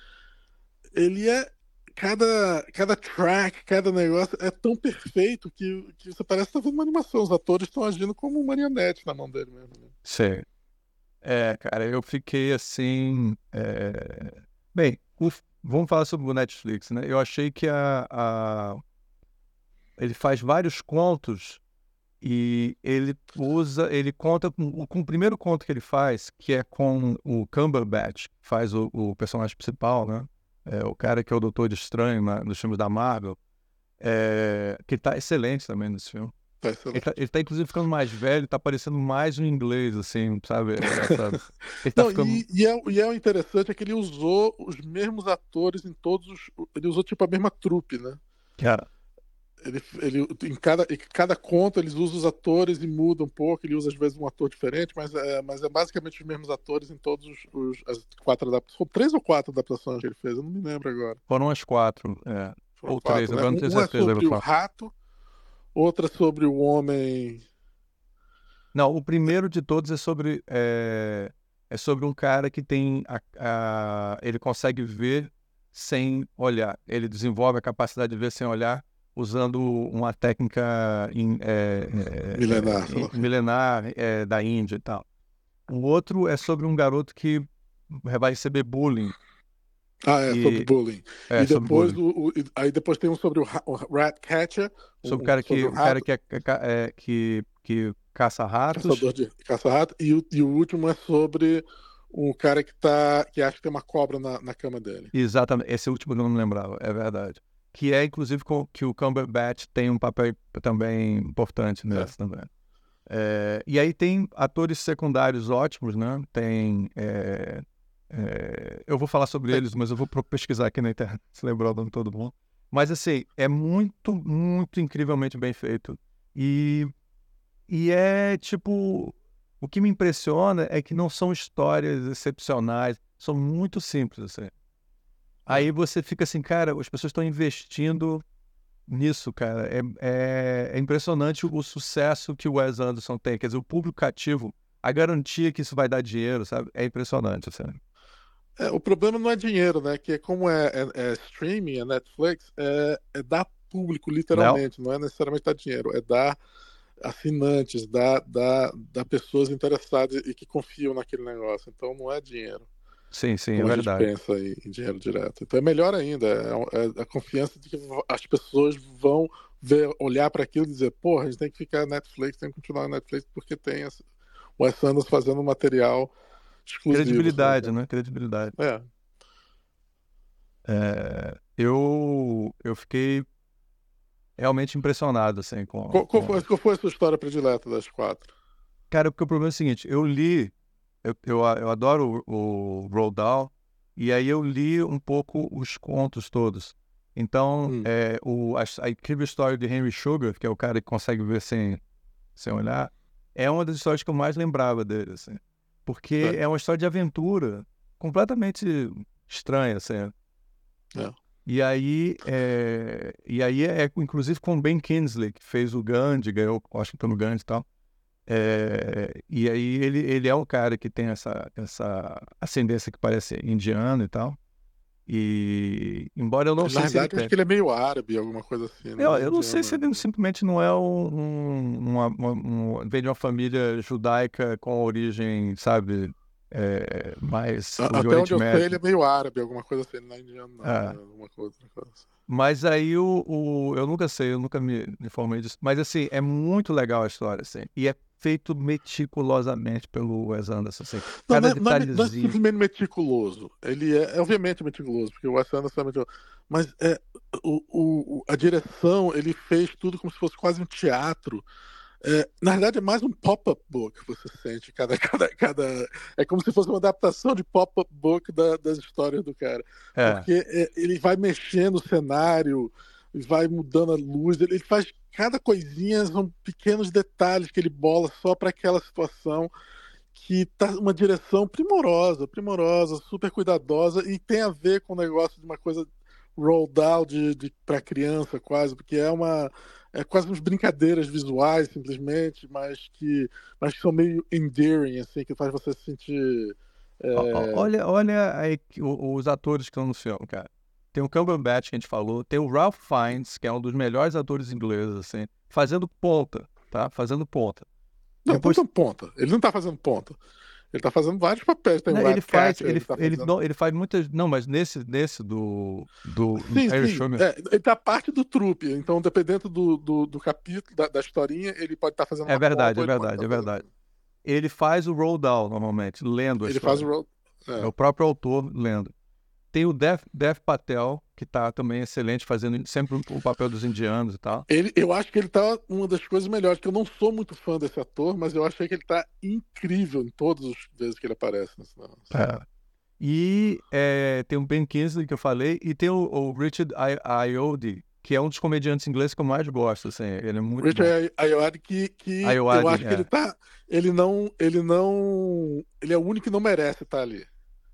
ele é cada, cada track, cada negócio é tão perfeito que, que você parece estar tá vendo uma animação. Os atores estão agindo como marionete na mão dele mesmo. Né? Sim. É, cara, eu fiquei assim. É... Bem, o... vamos falar sobre o Netflix, né? Eu achei que a, a... ele faz vários contos e ele usa, ele conta com, com, o primeiro conto que ele faz, que é com o Cumberbatch, que faz o, o personagem principal, né? É, o cara que é o Doutor de Estranho na, nos filmes da Marvel, é, que tá excelente também nesse filme. Tá ele, tá, ele tá, inclusive ficando mais velho, tá parecendo mais um inglês, assim, sabe? Ele tá Não, ficando... e, e, é, e é o interessante é que ele usou os mesmos atores em todos os. Ele usou tipo a mesma trupe, né? Cara. Ele, ele, em, cada, em cada conto eles usam os atores e muda um pouco, ele usa às vezes um ator diferente, mas é, mas é basicamente os mesmos atores em todos os, os as quatro adaptações. Três ou quatro adaptações que ele fez, eu não me lembro agora. Foram as quatro, é. Foram ou quatro, três, né? agora não tenho um certeza. é sobre o rato, outra sobre o homem. Não, o primeiro de todos é sobre. É... é sobre um cara que tem a, a, ele consegue ver sem olhar. Ele desenvolve a capacidade de ver sem olhar usando uma técnica in, é, é, milenar, é, milenar é, da Índia e tal. O outro é sobre um garoto que vai receber bullying. Ah, é, e... sobre bullying. É, e depois, bullying. O, o, aí depois tem um sobre o, o Rat Catcher. Sobre o cara que, o, cara que, é, é, que, que caça ratos. Caçador de caça-rato. E, o, e o último é sobre um cara que tá que acha que tem uma cobra na, na cama dele. Exatamente. Esse último eu não lembrava, é verdade. Que é, inclusive, com, que o Cumberbatch tem um papel também importante nessa é. também. É, e aí tem atores secundários ótimos, né? Tem. É, é, eu vou falar sobre eles, mas eu vou pesquisar aqui na internet, se lembrar o nome de todo mundo. Mas assim, é muito, muito incrivelmente bem feito. E, e é tipo. O que me impressiona é que não são histórias excepcionais, são muito simples, assim. Aí você fica assim, cara, as pessoas estão investindo nisso, cara. É, é, é, impressionante o sucesso que o Wes Anderson tem. Quer dizer, o público cativo, a garantia que isso vai dar dinheiro, sabe? É impressionante, assim. É, o problema não é dinheiro, né? Que como é, é, é streaming, é Netflix, é, é dar público, literalmente. Não. não é necessariamente dar dinheiro, é dar assinantes, dar, dar, dar pessoas interessadas e que confiam naquele negócio. Então não é dinheiro. Sim, sim, é verdade. A gente pensa em dinheiro direto. Então é melhor ainda, é, é a confiança de que as pessoas vão ver, olhar para aquilo e dizer, porra, a gente tem que ficar na Netflix, tem que continuar na Netflix porque tem o Wes Anderson fazendo material exclusivo. Credibilidade, sabe? né? Credibilidade. É. é. eu, eu fiquei realmente impressionado, assim, com... Qual, qual, Foi, qual foi a sua história predileta das quatro? Cara, porque o problema é o seguinte, eu li eu, eu, eu adoro o, o Roald Dahl, e aí eu li um pouco os contos todos. Então, hum. é, o, a, a, incrível história de Henry Sugar, que é o cara que consegue ver sem, sem olhar, é uma das histórias que eu mais lembrava dele, assim. Porque é, é uma história de aventura completamente estranha, assim. É. E aí, é, e aí é, inclusive com Ben Kingsley, que fez o Gandhi, ganhou Washington Gandhi e tal. É, e aí ele, ele é um cara que tem essa, essa ascendência que parece indiano e tal. E embora eu não sei se ele acho que ele é meio árabe, alguma coisa assim. Né? Eu, eu não sei se ele simplesmente não é um, uma, uma, um, vem de uma família judaica com origem, sabe, é, mais Até onde eu sei, ele é meio árabe, alguma coisa assim, não é indiano, não, é. Né? alguma coisa, coisa assim. Mas aí o, o, eu nunca sei, eu nunca me informei disso. Mas assim, é muito legal a história, assim. E é feito meticulosamente pelo Wes Anderson. Assim. Cada não, não, é, não, é, simplesmente meticuloso. Ele é, é, obviamente meticuloso, porque o Wes Anderson é meticuloso. Mas é, o, o, a direção, ele fez tudo como se fosse quase um teatro. É, na verdade, é mais um pop-up book, você sente. Cada, cada, cada, é como se fosse uma adaptação de pop-up book da, das histórias do cara. É. Porque é, ele vai mexendo o cenário, vai mudando a luz, ele faz cada coisinha, são pequenos detalhes que ele bola só para aquela situação que tá uma direção primorosa, primorosa, super cuidadosa e tem a ver com o negócio de uma coisa roll down de, de para criança quase, porque é uma é quase umas brincadeiras visuais simplesmente, mas que mas que são meio endearing assim, que faz você se sentir é... Olha, olha aí os atores que estão no filme, cara tem o Cumberbatch que a gente falou, tem o Ralph Fiennes, que é um dos melhores atores ingleses, assim, fazendo ponta, tá? Fazendo ponta. Não, Depois... não ponta. Ele não tá fazendo ponta. Ele tá fazendo vários papéis. Tem não, ele faz, ele, ele, tá ele, não, ele faz muitas. Não, mas nesse, nesse do. do sim, Harry sim. É, ele tá parte do trupe. Então, dependendo do, do, do capítulo, da, da, historinha, ele pode estar tá fazendo. É verdade, é verdade, tá é verdade. Ele faz o roll down normalmente, lendo Ele história. faz o roll. É. é o próprio autor lendo. Tem o Dev, Dev Patel, que tá também excelente, fazendo sempre o papel dos indianos e tal. Ele, eu acho que ele tá uma das coisas melhores, que eu não sou muito fã desse ator, mas eu achei que ele tá incrível em todas as vezes que ele aparece nesse é. E é, tem o Ben Kingsley, que eu falei, e tem o, o Richard Iode, que é um dos comediantes ingleses que eu mais gosto, assim, ele é muito Richard Ayoade que, que Ayoade, eu acho é. que ele tá, ele não, ele não, ele é o único que não merece estar ali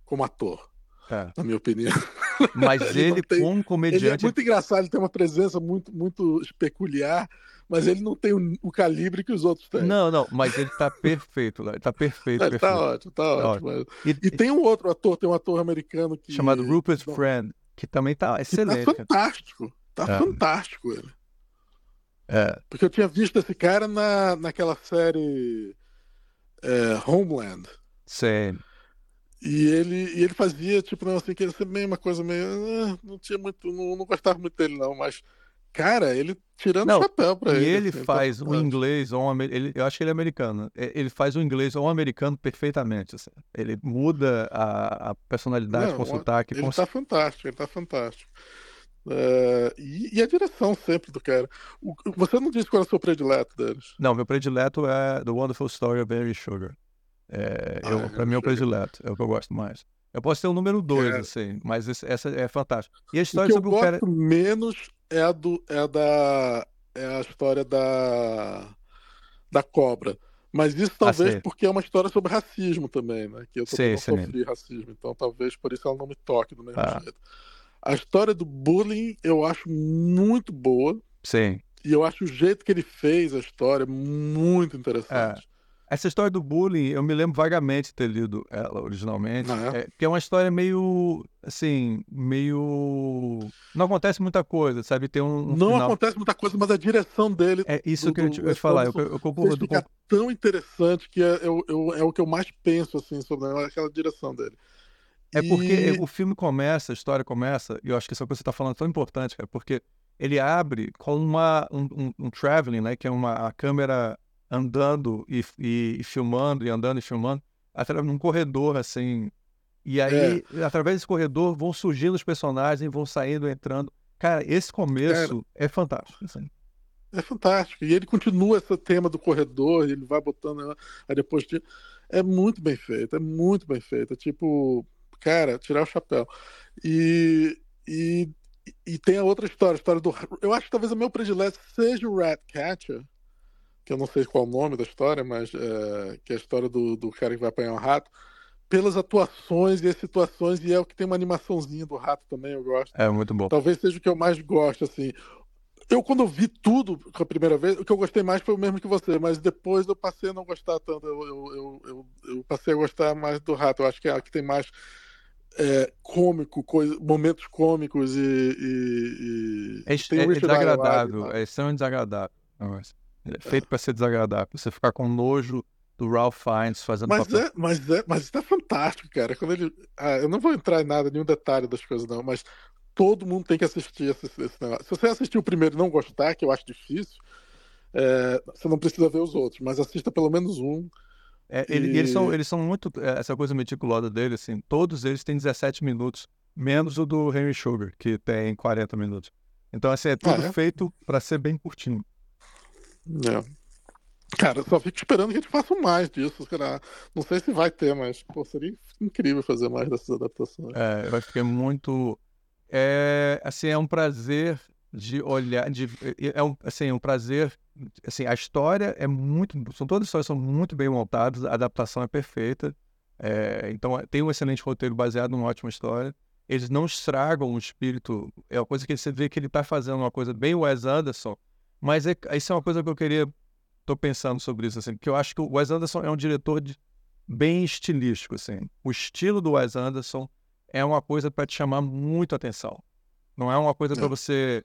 como ator. É. Na minha opinião. Mas ele, ele tem, como comediante. Ele é muito engraçado, ele tem uma presença muito, muito peculiar, mas ele não tem o, o, calibre que os outros têm. Não, não, mas ele tá perfeito lá. Tá perfeito. Tá perfeito. tá ótimo, tá ótimo. ótimo. E, e, tem um outro ator, tem um ator americano que. Chamado Rupert não, Friend, que também tá excelente. tá fantástico. Tá é. fantástico ele. É. Porque eu tinha visto esse cara na, naquela série é, Homeland. Sim. E ele, e ele fazia, tipo, não, assim, que ele sempre meio uma coisa meio. Ah, não tinha muito. Não, não, gostava muito dele, não, mas. Cara, ele tirando o chapéu pra ele. E ele assim, tá faz o inglês ou um, ele, Eu acho que ele é americano. Ele faz o inglês ou um americano perfeitamente. Assim. Ele muda a, a personalidade não, com sotaque. Ele com... tá fantástico, ele tá fantástico. Uh, e, e, a direção sempre do cara. O, você não disse qual é o seu predileto deles? Não, meu predileto é The Wonderful Story of Mary Sugar. É, ah, eu, pra mim é o predileto, é o que eu gosto mais. Eu posso ter o número 2, é. assim, mas esse, essa é fantástica. E a história o que sobre eu o gosto menos é a, do, é a da. É a história da. Da cobra. Mas isso ah, talvez ah, porque é uma história sobre racismo também, né? Que eu também não sofri racismo, então talvez por isso ela não me toque do mesmo ah. jeito. A história do bullying eu acho muito boa. Sim. E eu acho o jeito que ele fez a história muito interessante. É. Essa história do bullying, eu me lembro vagamente de ter lido ela originalmente. Ah, é? É, que é uma história meio. Assim, meio. Não acontece muita coisa, sabe? Tem um. um não final... acontece muita coisa, mas a direção dele. É isso do, que eu ia te falar. Eu, eu concordo. Fica tão interessante que é, eu, eu, é o que eu mais penso, assim, sobre aquela direção dele. É porque o filme começa, a história começa, e eu acho que essa coisa que você está falando é tão importante, cara, porque ele abre com uma, um, um, um traveling, né? Que é uma a câmera andando e, e, e, filmando, e andando e filmando, através num corredor, assim. E aí, é. através desse corredor, vão surgindo os personagens, vão saindo, entrando. Cara, esse começo Cara, é fantástico. Assim. É fantástico. E ele continua esse tema do corredor, ele vai botando. Né, aí depois. De... É muito bem feito, é muito bem feito. É tipo, cara, tirar o chapéu. E, e, e tem a outra história, a história do. Eu acho que talvez o meu predileto seja o Ratcatcher que eu não sei qual é o nome da história, mas é, que é a história do, do cara que vai apanhar um rato, pelas atuações e as situações, e é o que tem uma animaçãozinha do rato também, eu gosto. É, muito bom. Talvez seja o que eu mais gosto, assim. Eu, quando vi tudo a primeira vez, o que eu gostei mais foi o mesmo que você, mas depois eu passei a não gostar tanto. Eu, eu, eu, eu, passei a gostar mais do rato. Eu acho que é a que tem mais é, cômico, coisa, momentos cômicos e. e, e... É, é, desagradável, é extremamente desagradável. Ele é feito para ser desagradável, pra você ficar com nojo do Ralph Fiennes fazendo mas papel. É, mas é, mas está fantástico, cara. Quando ele, ah, eu não vou entrar em nada, nenhum detalhe das coisas não, mas todo mundo tem que assistir esse, esse negócio. Se você assistir o primeiro e não gostar, que eu acho difícil, é, você não precisa ver os outros, mas assista pelo menos um. É, ele, e... eles, são, eles são muito. É, essa coisa meticulosa dele, assim, todos eles têm 17 minutos, menos o do Henry Sugar, que tem 40 minutos. Então, assim, é tudo ah, é? feito para ser bem curtinho. É. Cara, só fico esperando que a gente faça mais disso. Cara. Não sei se vai ter, mas pô, seria incrível fazer mais dessas adaptações. É, eu acho que é muito. É, assim, é um prazer de olhar. De, é um, assim, é um prazer. Assim, a história é muito. São todas as histórias são muito bem montadas, a adaptação é perfeita. É, então, tem um excelente roteiro baseado numa ótima história. Eles não estragam o espírito. É uma coisa que você vê que ele está fazendo uma coisa bem Wes Anderson mas é, isso é uma coisa que eu queria. Tô pensando sobre isso, assim, porque eu acho que o Wes Anderson é um diretor de, bem estilístico, assim. O estilo do Wes Anderson é uma coisa para te chamar muito atenção. Não é uma coisa para você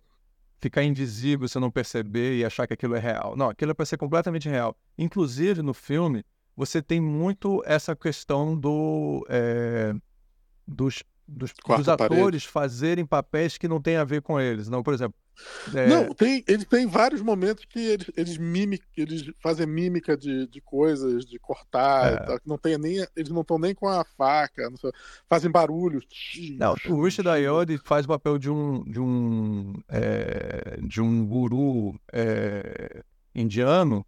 ficar invisível, você não perceber e achar que aquilo é real. Não, aquilo é para ser completamente real. Inclusive, no filme, você tem muito essa questão do, é, dos, dos, dos atores fazerem papéis que não têm a ver com eles. Não, por exemplo, é... Não, tem, ele tem vários momentos que eles, eles, mimic, eles fazem mímica de, de coisas, de cortar, é. tal, que não tem nem, eles não estão nem com a faca, sei, fazem barulho. Não, o Richard Ayoade faz o papel de um de um é, de um guru é, indiano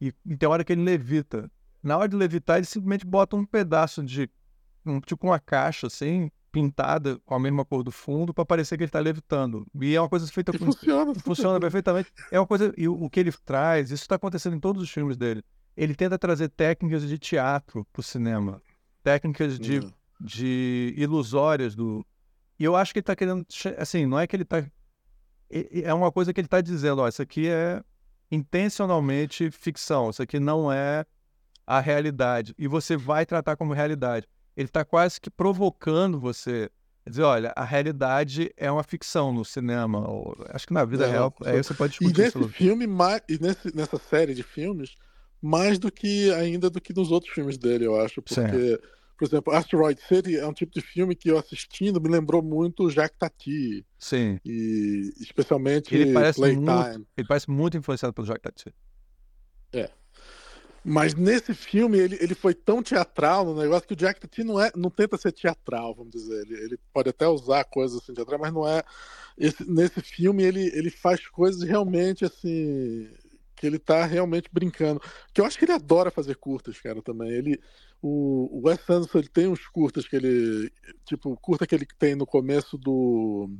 e, e tem hora que ele levita. Na hora de levitar, ele simplesmente bota um pedaço de um, tipo uma caixa assim pintada com a mesma cor do fundo para parecer que ele está levitando. E é uma coisa feita com... funciona, funciona perfeitamente. É uma coisa e o, o que ele traz, isso está acontecendo em todos os filmes dele. Ele tenta trazer técnicas de teatro para o cinema, técnicas de, uhum. de ilusórias do. E eu acho que ele está querendo, assim, não é que ele está é uma coisa que ele está dizendo, ó, isso aqui é intencionalmente ficção, isso aqui não é a realidade. E você vai tratar como realidade. Ele está quase que provocando você. Quer dizer, olha, a realidade é uma ficção no cinema. Ou, acho que na vida é, real, aí você pode discutir E nesse filme, mais, e nesse, nessa série de filmes, mais do que ainda do que nos outros filmes dele, eu acho. Porque, por exemplo, Asteroid City é um tipo de filme que eu assistindo me lembrou muito Jacques Tati. Sim. E especialmente ele parece Playtime. Muito, ele parece muito influenciado pelo Jacques Tati. É. Mas nesse filme ele, ele foi tão teatral no negócio que o Jack Tati não, é, não tenta ser teatral, vamos dizer. Ele, ele pode até usar coisas assim teatrais, mas não é. Esse, nesse filme ele, ele faz coisas realmente assim que ele tá realmente brincando. Que eu acho que ele adora fazer curtas, cara, também. Ele, o, o Wes Anderson ele tem uns curtas que ele. Tipo, curta que ele tem no começo do.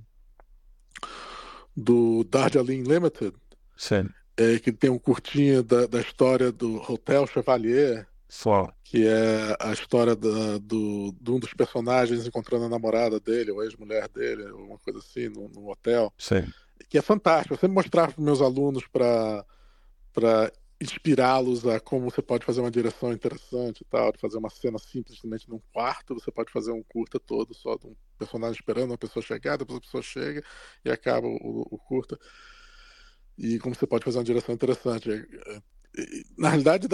Do Darjeeling Limited. Sim. É, que tem um curtinho da, da história do Hotel Chevalier. Só. Que é a história da, do, de um dos personagens encontrando a namorada dele, ou a ex-mulher dele, uma coisa assim, no, no hotel. Sim. Que é fantástico. Eu sempre mostrava para meus alunos para para inspirá-los a como você pode fazer uma direção interessante e tal, de fazer uma cena simplesmente num quarto, você pode fazer um curta todo só de um personagem esperando uma pessoa chegar, depois a pessoa chega e acaba o, o curta. E como você pode fazer uma direção interessante. É, é, na realidade,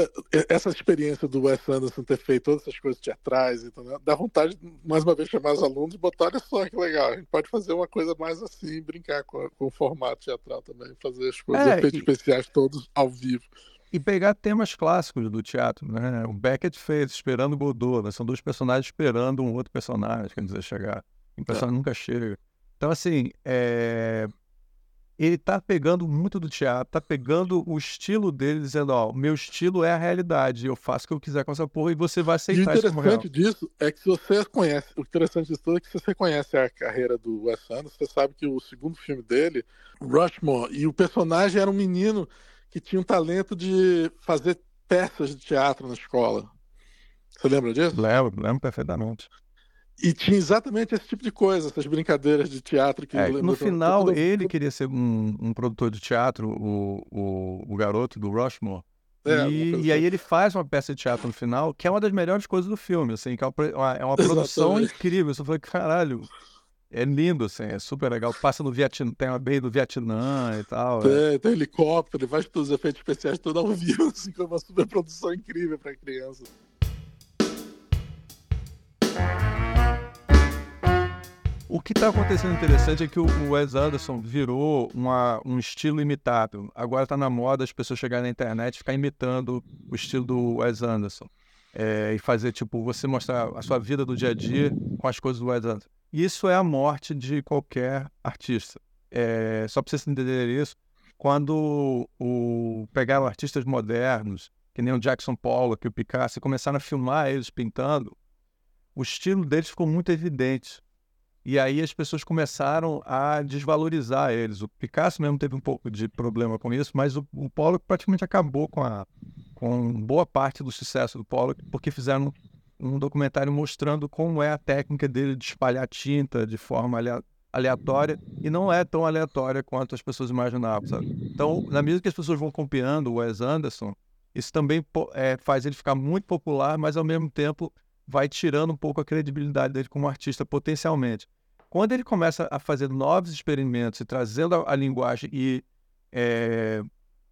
essa experiência do Wes Anderson ter feito todas essas coisas teatrais, então, né, dá vontade, mais uma vez, chamar os alunos e botar, olha só que legal, a gente pode fazer uma coisa mais assim, brincar com, com o formato teatral também, fazer as coisas, é, efeitos e, especiais todos ao vivo. E pegar temas clássicos do teatro, né? O Beckett fez Esperando Godot, né? são dois personagens esperando um outro personagem, quer dizer, chegar. O personagem é. nunca chega. Então, assim, é ele tá pegando muito do teatro, tá pegando o estilo dele, dizendo, ó, meu estilo é a realidade, eu faço o que eu quiser com essa porra e você vai aceitar isso. O interessante disso é que se você conhece, o interessante disso tudo é que se você conhece a carreira do Wes Anderson, você sabe que o segundo filme dele, Rushmore, e o personagem era um menino que tinha um talento de fazer peças de teatro na escola. Você lembra disso? Lembro, lembro perfeitamente. E tinha exatamente esse tipo de coisa, essas brincadeiras de teatro que é, No final, tudo... ele queria ser um, um, produtor de teatro, o, o, o garoto do Rushmore. É, e, e, aí assim. ele faz uma peça de teatro no final, que é uma das melhores coisas do filme, assim, que é uma, é uma produção incrível. Eu falei, caralho, é lindo, assim, é super legal. Passa no Vietnã, tem uma beira do Vietnã e tal. Tem, é. tem helicóptero, faz todos os efeitos especiais tudo ao vivo, assim, com uma super produção incrível para criança. O que está acontecendo interessante é que o Wes Anderson virou uma, um estilo imitável. Agora está na moda as pessoas chegarem na internet e ficar imitando o estilo do Wes Anderson. É, e fazer, tipo, você mostrar a sua vida do dia a dia com as coisas do Wes Anderson. Isso é a morte de qualquer artista. É, só para vocês entenderem isso, quando o, pegaram artistas modernos, que nem o Jackson Pollock o Picasso, e começaram a filmar eles pintando, o estilo deles ficou muito evidente. E aí as pessoas começaram a desvalorizar eles. O Picasso mesmo teve um pouco de problema com isso, mas o, o Pollock praticamente acabou com, a, com boa parte do sucesso do Pollock, porque fizeram um documentário mostrando como é a técnica dele de espalhar tinta de forma aleatória e não é tão aleatória quanto as pessoas imaginavam, sabe? Então, na medida que as pessoas vão copiando o Wes Anderson, isso também é, faz ele ficar muito popular, mas ao mesmo tempo vai tirando um pouco a credibilidade dele como artista potencialmente. Quando ele começa a fazer novos experimentos e trazendo a, a linguagem e, é,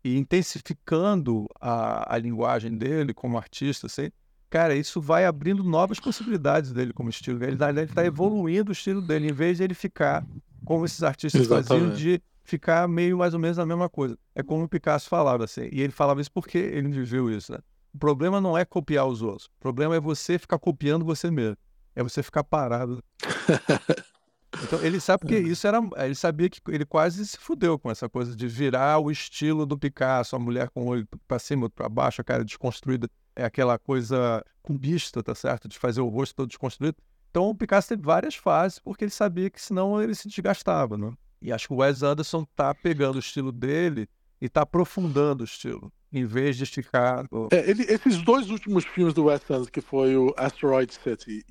e intensificando a, a, linguagem dele como artista, assim, cara, isso vai abrindo novas possibilidades dele como estilo. Ele está evoluindo o estilo dele, em vez de ele ficar como esses artistas Exatamente. faziam de ficar meio mais ou menos a mesma coisa. É como o Picasso falava assim, e ele falava isso porque ele viveu isso, né? O problema não é copiar os outros, o problema é você ficar copiando você mesmo. É você ficar parado. Então ele sabe que isso era. Ele sabia que ele quase se fudeu com essa coisa de virar o estilo do Picasso, a mulher com o olho para cima, para baixo, a cara desconstruída. É aquela coisa cubista, tá certo? De fazer o rosto todo desconstruído. Então o Picasso teve várias fases, porque ele sabia que senão ele se desgastava, né? E acho que o Wes Anderson tá pegando o estilo dele e tá aprofundando o estilo, em vez de esticar. É, ele, esses dois últimos filmes do Wes Anderson, que foi o Asteroid City,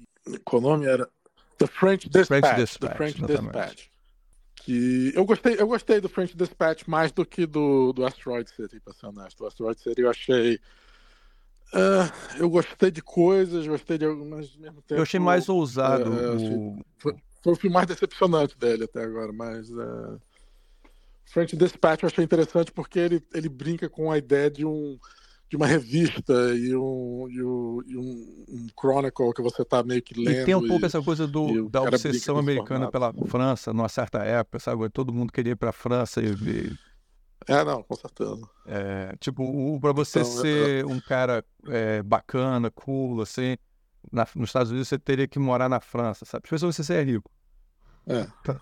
qual nome era? The French Dispatch. French Dispatch, The French Dispatch. que eu gostei, eu gostei do French Dispatch mais do que do, do Asteroid City, pra ser honesto. O Asteroid City eu achei. Uh, eu gostei de coisas, gostei de algumas. Eu achei mais ousado. Uh, o... foi, foi, o filme mais decepcionante dele até agora, mas. Uh... French Dispatch eu achei interessante porque ele, ele brinca com a ideia de um de uma revista e um, e um, e um, chronicle que você está meio que lendo. E tem um pouco e, essa coisa do, da obsessão americana pela França, numa certa época, sabe? Todo mundo queria ir para a França e ver. É, não, com certeza. É, tipo, para você então, ser eu... um cara é, bacana, cool, assim, na, nos Estados Unidos você teria que morar na França, sabe? Especialmente se você é rico. É. Tá.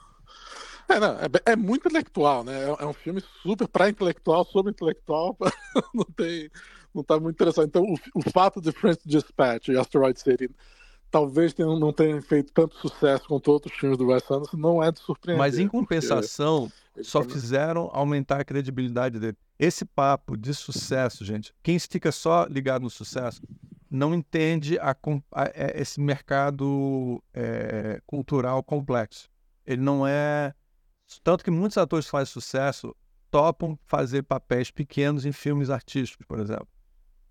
É, não, é, é, muito intelectual, né? É, é um filme super para intelectual, sobre intelectual, não tem, não tá muito interessante. Então, o, o fato de French Dispatch e Asteroid City talvez tenham, não tenham feito tanto sucesso quanto outros filmes do Wes Anderson, não é de surpreender. Mas em compensação, só fizeram aumentar a credibilidade dele. Esse papo de sucesso, gente, quem fica só ligado no sucesso não entende a, a, é, esse mercado é, cultural complexo. Ele não é. Tanto que muitos atores que fazem sucesso topam fazer papéis pequenos em filmes artísticos, por exemplo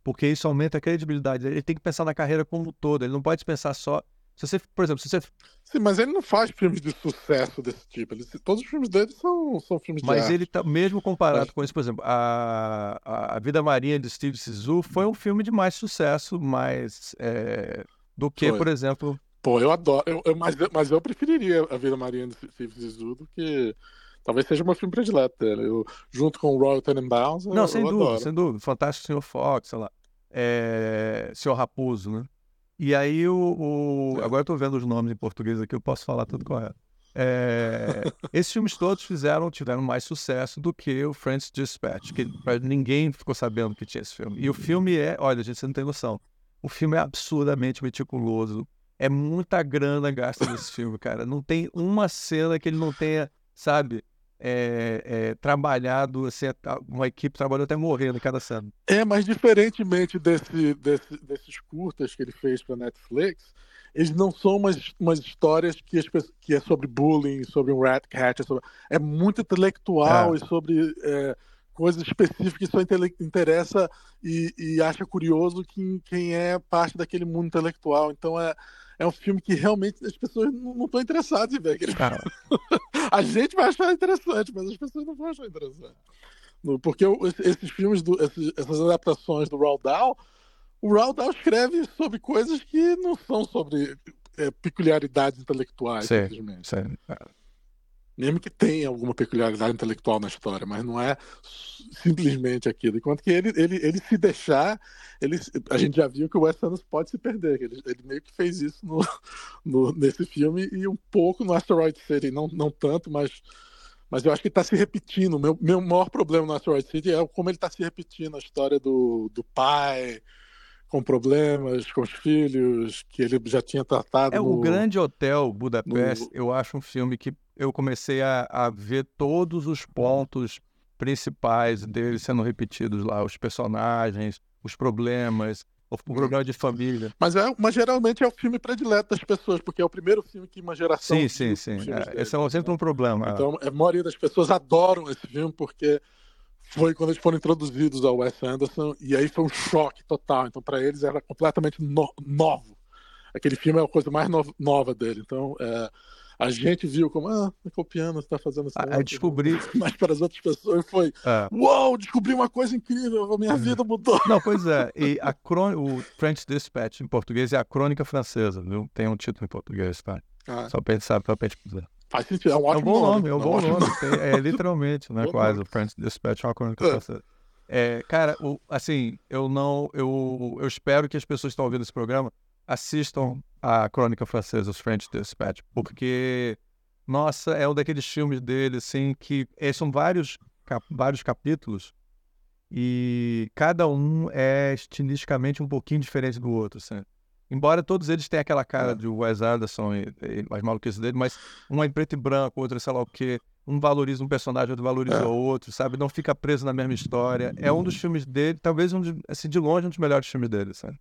porque isso aumenta a credibilidade. Ele tem que pensar na carreira como um todo, ele não pode pensar só. Se você, por exemplo, se você. Sim, mas ele não faz filmes de sucesso desse tipo. Ele, todos os filmes dele são, são filmes mas de Mas ele tá, mesmo comparado mas... com isso, por exemplo, a, a Vida Marinha de Steve Sisu foi um filme de mais sucesso, mais. É, do que, foi. por exemplo. Pô, eu adoro. Eu, eu, mas, mas eu preferiria a Vida Marinha de Steve Sisu do que Talvez seja o meu filme predileto dele. Eu, junto com o Royal Tenenbaums. Não, eu, sem eu dúvida, adoro. sem dúvida. Fantástico Senhor Fox, sei lá. É... Senhor Raposo, né? E aí o. o... É. Agora eu tô vendo os nomes em português aqui, eu posso falar tudo correto. É... Esses filmes todos fizeram, tiveram mais sucesso do que o French Dispatch, que ninguém ficou sabendo que tinha esse filme. E o filme é, olha, gente, você não tem noção. O filme é absurdamente meticuloso. É muita grana gasta nesse filme, cara. Não tem uma cena que ele não tenha, sabe, é, é, trabalhado, assim, uma equipe trabalhou até morrendo em cada cena. É, mas diferentemente desse, desse, desses curtas que ele fez para Netflix, eles não são umas, umas histórias que, as, que é sobre bullying, sobre um rat cat, é, sobre, é muito intelectual é. e sobre é, coisas específicas que só interessa e, e acha curioso quem, quem é parte daquele mundo intelectual. Então é é um filme que realmente as pessoas não estão interessadas em ver aquele Cara. a gente vai achar interessante, mas as pessoas não vão achar interessante. Porque esses filmes, do, essas adaptações do Roald Dahl, o Roald Dahl escreve sobre coisas que não são sobre é, peculiaridades intelectuais, sim, simplesmente. Sim. Mesmo que tenha alguma peculiaridade intelectual na história, mas não é simplesmente aquilo. Enquanto que ele, ele, ele se deixar, ele, a gente já viu que o Wes Anderson pode se perder. Ele, ele meio que fez isso no, no, nesse filme e um pouco no Asteroid City, não, não tanto, mas, mas eu acho que está se repetindo. Meu, meu maior problema no Asteroid City é como ele está se repetindo a história do, do pai com problemas com os filhos que ele já tinha tratado. É no, o Grande Hotel Budapeste. No... Eu acho um filme que eu comecei a, a ver todos os pontos principais dele sendo repetidos lá, os personagens, os problemas, o uhum. problema de família. Mas, é, mas geralmente é o filme predileto das pessoas, porque é o primeiro filme que uma geração. Sim, sim, sim. É, esse é sempre um problema. Então, a maioria das pessoas adoram esse filme porque foi quando eles foram introduzidos ao Wes Anderson e aí foi um choque total. Então, para eles era completamente no novo. Aquele filme é a coisa mais no nova dele. Então, é, a gente viu como, ah, tá copiando, está fazendo assim. Aí descobri. Mas para as outras pessoas foi, é. uau, descobri uma coisa incrível, a minha vida mudou. Não, pois é. E a crôn... o French Dispatch em português é a crônica francesa, viu? Tem um título em português, tá? Ah. Só pensar para pesquisar. Faz sentido, é um ótimo é um bom nome. É um bom nome. É literalmente, né? quase. Nome. O French Dispatch é uma crônica é. francesa. É, cara, o, assim, eu não. Eu, eu espero que as pessoas que estão ouvindo esse programa assistam a Crônica Francesa, os French Dispatch, porque, nossa, é um daqueles filmes dele, assim, que é, são vários, cap vários capítulos e cada um é estilisticamente um pouquinho diferente do outro, assim. Embora todos eles tenham aquela cara é. de Wes Anderson e, e as maluquices dele, mas um é em preto e branco, outro é sei lá o quê. Um valoriza um personagem, outro valoriza é. o outro, sabe? Não fica preso na mesma história. É um dos filmes dele, talvez um de, assim, de longe um dos melhores filmes dele, sabe?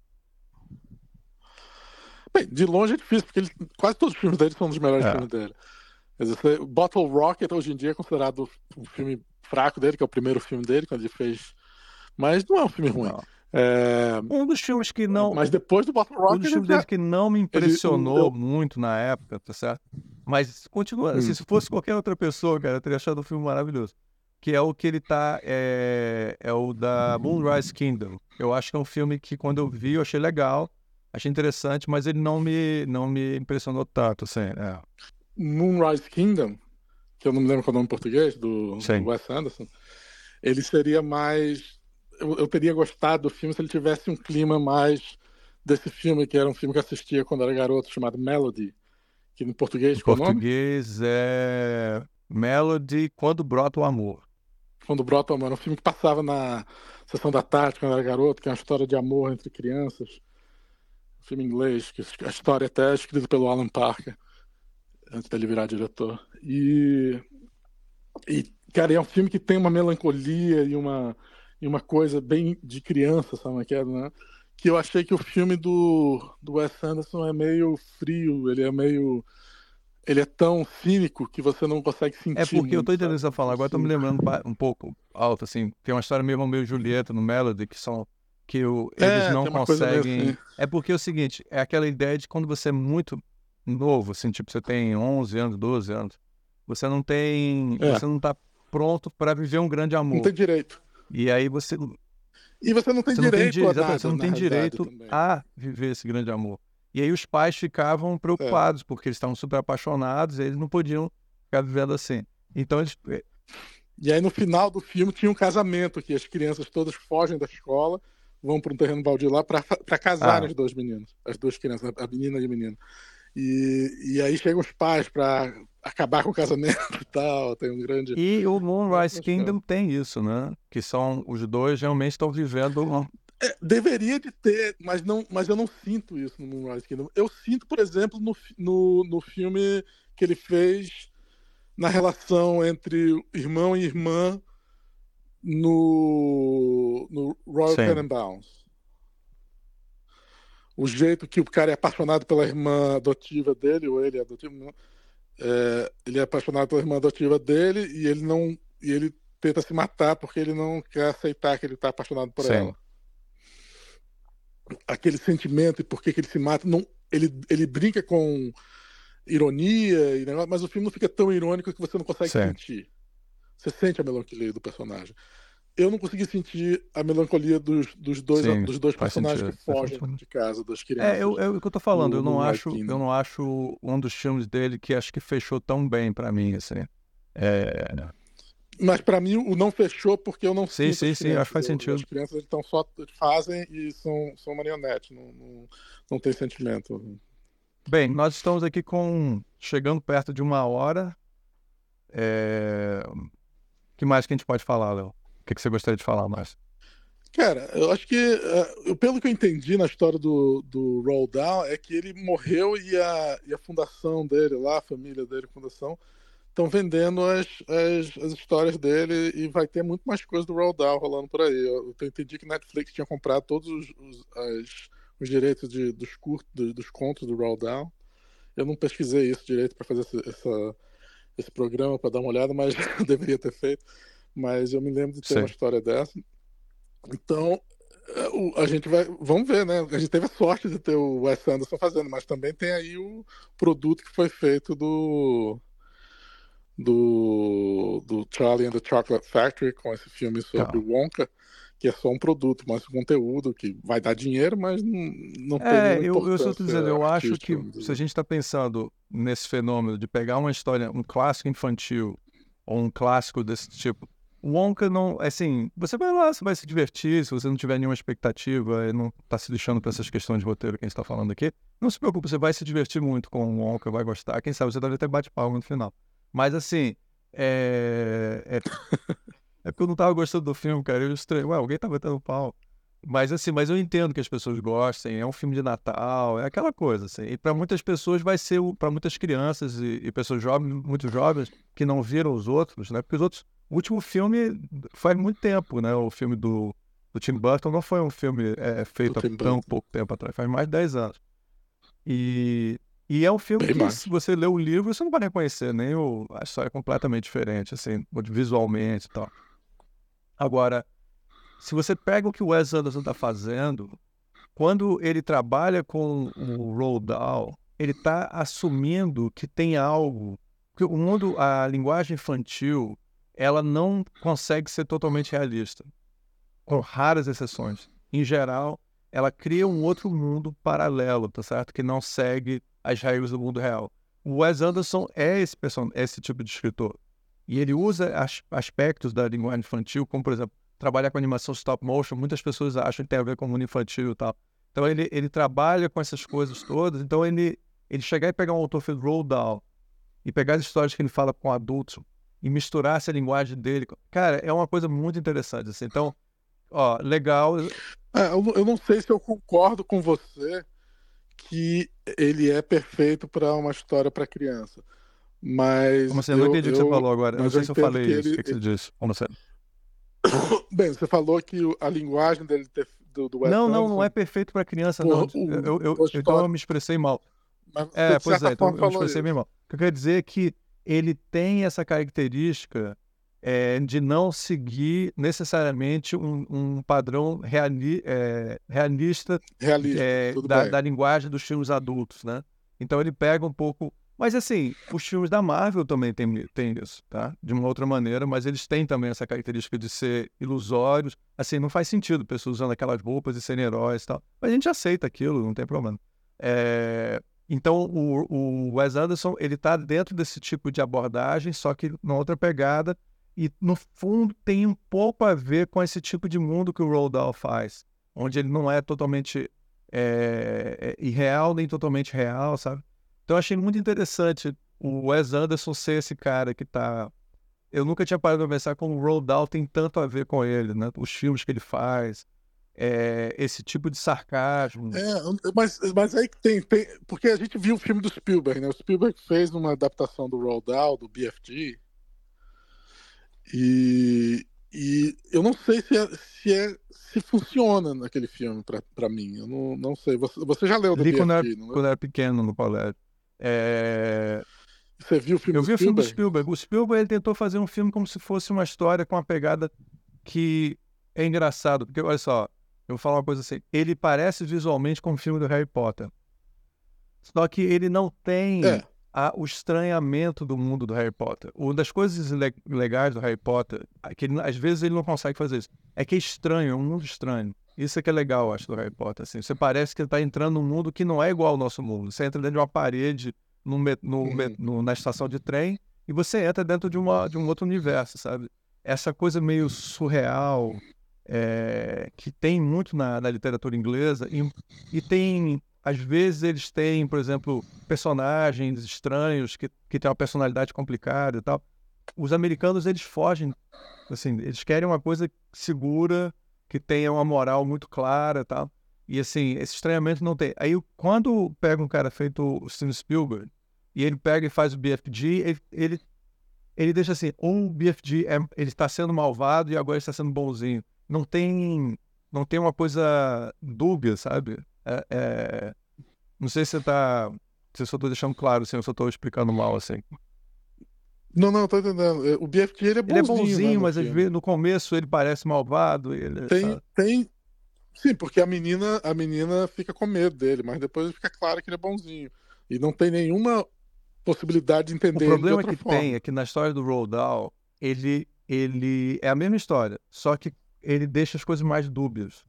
Bem, de longe é difícil, porque ele, quase todos os filmes dele são um dos melhores é. filmes dele. Dizer, Bottle Rocket hoje em dia é considerado um filme fraco dele, que é o primeiro filme dele, quando ele fez. Mas não é um filme ruim. É... Um dos filmes que não. Mas depois do Bottle Rocket. Um dos filmes já... dele que não me impressionou ele... muito na época, tá certo? Mas continua. Hum. se fosse qualquer outra pessoa, cara, eu teria achado o filme maravilhoso. Que é o que ele tá. É, é o da Moonrise Kingdom. Eu acho que é um filme que, quando eu vi, eu achei legal, achei interessante, mas ele não me, não me impressionou tanto, assim. É. Moonrise Kingdom, que eu não me lembro qual é o nome em português, do, do Wes Anderson, ele seria mais. Eu, eu, teria gostado do filme se ele tivesse um clima mais desse filme, que era um filme que eu assistia quando era garoto, chamado Melody que em português, em português é Melody Quando Brota o Amor. Quando Brota o Amor. É um filme que passava na sessão da tarde, quando era garoto, que é uma história de amor entre crianças. Filme inglês, que a história até é escrita pelo Alan Parker, antes dele virar diretor. E, e cara, é um filme que tem uma melancolia e uma, e uma coisa bem de criança, sabe que é, né? que eu achei que o filme do, do Wes Anderson é meio frio, ele é meio. Ele é tão cínico que você não consegue sentir. É porque muito, eu tô entendendo você falar, agora tô me lembrando um pouco alto, assim. Tem uma história mesmo meio Julieta no Melody, que são. Que o, eles é, não conseguem. Assim. É porque é o seguinte, é aquela ideia de quando você é muito novo, assim, tipo, você tem 11 anos, 12 anos, você não tem. É. Você não tá pronto para viver um grande amor. Não tem direito. E aí você e você não tem você direito, não tem, a, nada, você não tem direito a viver esse grande amor. E aí os pais ficavam preocupados, é. porque eles estavam super apaixonados e eles não podiam ficar vivendo assim. Então eles. Eh, e aí no final do filme tinha um casamento, que as crianças todas fogem da escola, vão para um terreno baldio lá para casar ah. as duas meninas, as duas crianças, a menina e o menino. E, e aí chegam os pais para acabar com o casamento e tal, tem um grande... E o Moonrise Kingdom tem isso, né? Que são, os dois realmente estão vivendo... É, deveria de ter, mas, não, mas eu não sinto isso no Moonrise Kingdom. Eu sinto, por exemplo, no, no, no filme que ele fez na relação entre irmão e irmã no Royal Sim. Tenenbaums o jeito que o cara é apaixonado pela irmã adotiva dele, ou ele é adotivo, não, é, ele é apaixonado pela irmã adotiva dele e ele não e ele tenta se matar porque ele não quer aceitar que ele está apaixonado por Sim. ela. Aquele sentimento e por que, que ele se mata, não, ele, ele brinca com ironia e negócio, mas o filme não fica tão irônico que você não consegue Sim. sentir. Você sente a melancolia do personagem eu não consegui sentir a melancolia dos, dos dois, Sim, dos dois personagens sentido, que fogem de casa, das crianças. É, eu, é o que eu tô falando, eu não acho, eu não acho um dos filmes dele que acho que fechou tão bem para mim, assim. É... Mas para mim o não fechou porque eu não sim, Sim, sim, acho que faz sentido. As crianças então só fazem e são, são marionetes, não, não, não tem sentimento. Bem, nós estamos aqui com chegando perto de uma hora. É... O que mais que a gente pode falar, Léo? Que, que você gostaria de falar mais? Cara, eu acho que, uh, pelo que eu entendi na história do, do Roll Down, é que ele morreu e a, e a fundação dele lá, a família dele, a fundação, estão vendendo as, as, as, histórias dele e vai ter muito mais coisa do Roll Down rolando por aí. Eu, eu entendi que Netflix tinha comprado todos os, os, as, os direitos de, dos, curtos, dos, dos contos do Roll Down. Eu não pesquisei isso direito para fazer essa, esse programa, para dar uma olhada, mas deveria ter feito mas eu me lembro de ter Sim. uma história dessa. Então, é, a gente vai. Vamos ver, né? A gente teve a sorte de ter o Wes Anderson fazendo, mas também tem aí o produto que foi feito do. Do, do Charlie and the Chocolate Factory com esse filme sobre o Wonka, que é só um produto, mas um conteúdo que vai dar dinheiro, mas não, não é, tem eu, eu estou dizendo, eu acho que se a gente está pensando nesse fenômeno de pegar uma história, um clássico infantil ou um clássico desse tipo Wonka não. Assim, você vai lá, você vai se divertir, se você não tiver nenhuma expectativa e não tá se lixando para essas questões de roteiro que a gente tá falando aqui, não se preocupe, você vai se divertir muito com o Wonka, vai gostar. Quem sabe você deve até bate palma no final. Mas assim, é. É, é porque eu não tava gostando do filme, cara. Eu estranho. Ué, alguém tá batendo pau. Mas assim, mas eu entendo que as pessoas gostem, é um filme de Natal, é aquela coisa, assim. E para muitas pessoas vai ser, para muitas crianças e, e pessoas jovens, muito jovens, que não viram os outros, né? Porque os outros o último filme faz muito tempo, né? O filme do, do Tim Burton não foi um filme é, feito há tão pouco tempo atrás, faz mais de 10 anos. E E é um filme Bem que, mais. se você ler o livro, você não vai reconhecer nem o... a história é completamente diferente, assim, visualmente e tal. Agora, se você pega o que o Wes Anderson está fazendo, quando ele trabalha com o Roald Dahl, ele está assumindo que tem algo que o mundo, a linguagem infantil, ela não consegue ser totalmente realista, com raras exceções. Em geral, ela cria um outro mundo paralelo, tá certo? Que não segue as regras do mundo real. O Wes Anderson é esse, person esse tipo de escritor. E ele usa as aspectos da linguagem infantil, como, por exemplo, trabalhar com animação stop motion. Muitas pessoas acham que tem a ver com o mundo infantil e tal. Então, ele, ele trabalha com essas coisas todas. Então, ele, ele chegar e pegar um autor feito Roald Dahl e pegar as histórias que ele fala com adultos e misturar essa linguagem dele. Cara, é uma coisa muito interessante. Assim. Então, ó, legal. É, eu, eu não sei se eu concordo com você que ele é perfeito para uma história para criança. Mas. Como assim? Eu não entendi o que você falou agora. Eu não sei se eu falei que isso. O ele- que, que você disse? Como você... Bem, você falou que o- a linguagem dele ter- do, do Wes Não, não, Anderson- não é perfeito para criança, Porra, não. o- Eu, eu, eu, o então história- eu me expressei mal. Mas É, pois é, então eu me expressei isso. bem mal. O que eu quero dizer é que ele tem essa característica é, de não seguir necessariamente um, um padrão reali- é, realista Realista, é, da, da linguagem dos filmes adultos, né? Então ele pega um pouco. Mas assim, os filmes da Marvel também têm tem isso, tá? De uma outra maneira, mas eles têm também essa característica de ser ilusórios. Assim, não faz sentido pessoas usando aquelas roupas e serem heróis e tal. Mas a gente aceita aquilo, não tem problema. É, Então o, o Wes Anderson, ele tá dentro desse tipo de abordagem, só que numa outra pegada. E no fundo tem um pouco a ver com esse tipo de mundo que o Roald Dahl faz. Onde ele não é totalmente é, irreal nem totalmente real, sabe? Então eu achei muito interessante o Wes Anderson ser esse cara que tá. Eu nunca tinha parado pra pensar como o Roald Dahl tem tanto a ver com ele, né? Os filmes que ele faz, é, esse tipo de sarcasmo. É, mas, mas aí que tem, tem. Porque a gente viu o filme do Spielberg, né? O Spielberg fez uma adaptação do Roald Dahl, do BFG. E, e eu não sei se, é, se, é, se funciona naquele filme pra, pra mim. Eu não, não sei. Você, você já leu do Li BFG, quando era, quando era pequeno no colégio. É, Você viu o filme Eu vi o filme do Spielberg? Spielberg. O Spielberg ele tentou fazer um filme como se fosse uma história com uma pegada que é engraçado. Porque, olha só, eu vou falar uma coisa assim. Ele parece visualmente com o filme do Harry Potter. Só que ele não tem É. a- o estranhamento do mundo do Harry Potter. Uma das coisas le- legais do Harry Potter, é que ele- às vezes ele não consegue fazer isso, é que é estranho, é um mundo estranho. Isso é que é legal, eu acho, do Harry Potter. Assim. Você parece que está entrando num mundo que não é igual ao nosso mundo. Você entra dentro de uma parede no, no Uhum. no- na estação de trem e você entra dentro de, uma, de um outro universo, sabe? Essa coisa meio surreal é, que tem muito na, na literatura inglesa e, e tem, às vezes eles têm, por exemplo, personagens estranhos que, que têm uma personalidade complicada e tal. Os americanos, eles fogem, assim, eles querem uma coisa segura, que tenha uma moral muito clara e tal. E assim, esse estranhamento não tem. Aí quando pega um cara feito o Steven Spielberg e ele pega e faz o BFG, ele, ele, ele deixa assim, ou o BFG é, ele está sendo malvado e agora está sendo bonzinho. Não tem, não tem uma coisa dúbia, sabe? É, é- não sei se você tá, se eu só estou deixando claro, assim, eu só estou explicando mal, assim. Não, não, tô entendendo. O BFG ele é bonzinho. Ele é bonzinho, né, mas às filme. vezes no começo ele parece malvado. Ele, Tem, sabe? tem. Sim, porque a menina, a menina fica com medo dele, mas depois fica claro que ele é bonzinho. E não tem nenhuma possibilidade de O entender ele de problema que forma. tem é que na história do Roald Dahl, ele, ele é a mesma história, só que ele deixa as coisas mais dúbias.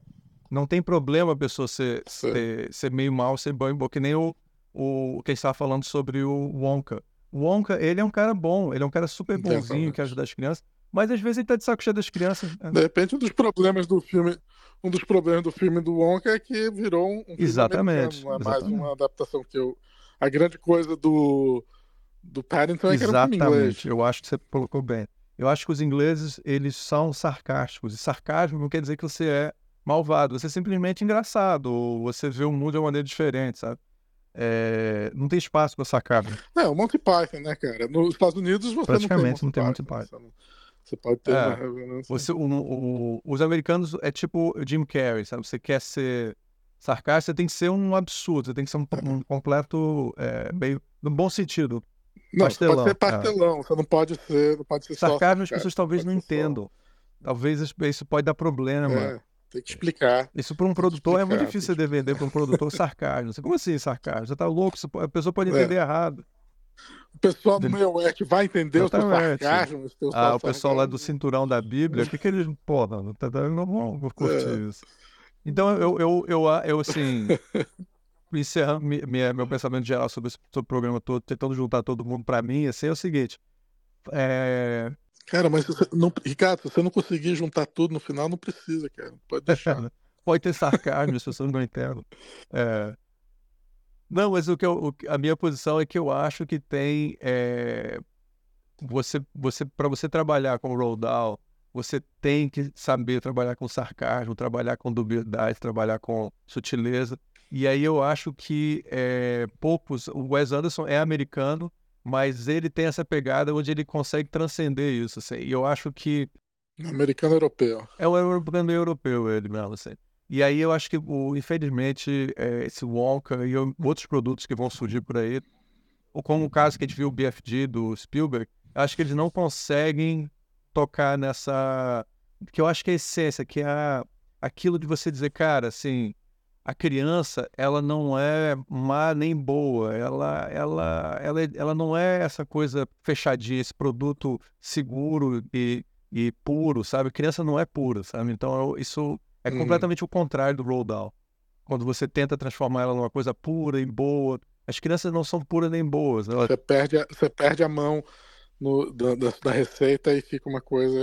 Não tem problema a pessoa ser, ser, ser meio mal, ser bom, bom, que nem o, o que a gente estava falando sobre o Wonka. O Wonka, ele é um cara bom, ele é um cara super bonzinho, Exatamente. que ajuda as crianças, mas às vezes ele tá de saco cheio das crianças. De repente, um dos problemas do filme, um dos problemas do filme do Wonka é que virou um, um filme Exatamente, não é mais exatamente. uma adaptação que eu. A grande coisa do do Paddington é que era um filme inglês. Exatamente, eu acho que você colocou bem. Eu acho que os ingleses, eles são sarcásticos. E sarcasmo não quer dizer que você é malvado. Você é simplesmente engraçado. Ou você vê o mundo de uma maneira diferente, sabe? É, Não tem espaço para sarcasmo. É, o Monty Python, né, cara? Nos Estados Unidos você Praticamente não tem não Monty tem Monty Python. Você, não- você pode ter É, uma. Você, o- o- os americanos é tipo Jim Carrey, sabe? Você quer ser Sarcástico, você tem que ser um absurdo, você tem que ser um, um completo, é, meio, no bom sentido. Não, pastelão, pode ser pastelão, é. você não pode ser, não pode ser sarcasmo. as pessoas talvez não entendam. Só. Talvez isso pode dar problema. É, tem que explicar. Isso para um produtor explicar, é muito difícil você vender para um produtor sarcasmo. Como assim sarcasmo? Você tá louco? A pessoa pode entender é. errado. O pessoal do meio oeste vai entender Exatamente. os sarcasmos. Os ah, o pessoal lá do cinturão da Bíblia, o que, que eles. Pô, não, não vão curtir é. isso. Então, eu, eu, eu, eu assim, encerrando minha, meu pensamento geral sobre, esse, sobre o programa todo, tentando juntar todo mundo para mim, assim, é o seguinte. É... Cara, mas você não, Ricardo, se você não conseguir juntar tudo no final, não precisa, cara. Pode deixar. Pode ter sarcasmo, as pessoas não entendem. É... Não, mas o que eu, a minha posição é que eu acho que tem. É... Você, você, para você trabalhar com o Roldal, você tem que saber trabalhar com sarcasmo, trabalhar com dubiedade, trabalhar com sutileza. E aí eu acho que é, poucos. O Wes Anderson é americano, mas ele tem essa pegada onde ele consegue transcender isso. Assim. E eu acho que. Americano europeu. É o americano europeu, ele mesmo. Assim. E aí eu acho que, o, infelizmente, é, esse Wonka e outros produtos que vão surgir por aí, ou como o caso que a gente viu o BFG do Spielberg, acho que eles não conseguem tocar nessa. que eu acho que é a essência, que é aquilo de você dizer, cara, assim, a criança, ela não é má nem boa, ela, ela, ela, ela não é essa coisa fechadinha, esse produto seguro e, e puro, sabe? A criança não é pura, sabe? Então, isso é uhum. completamente o contrário do roll down. Quando você tenta transformar ela numa coisa pura e boa, as crianças não são puras nem boas. Ela... Você, perde a, você perde a mão no, da, da, receita e fica uma coisa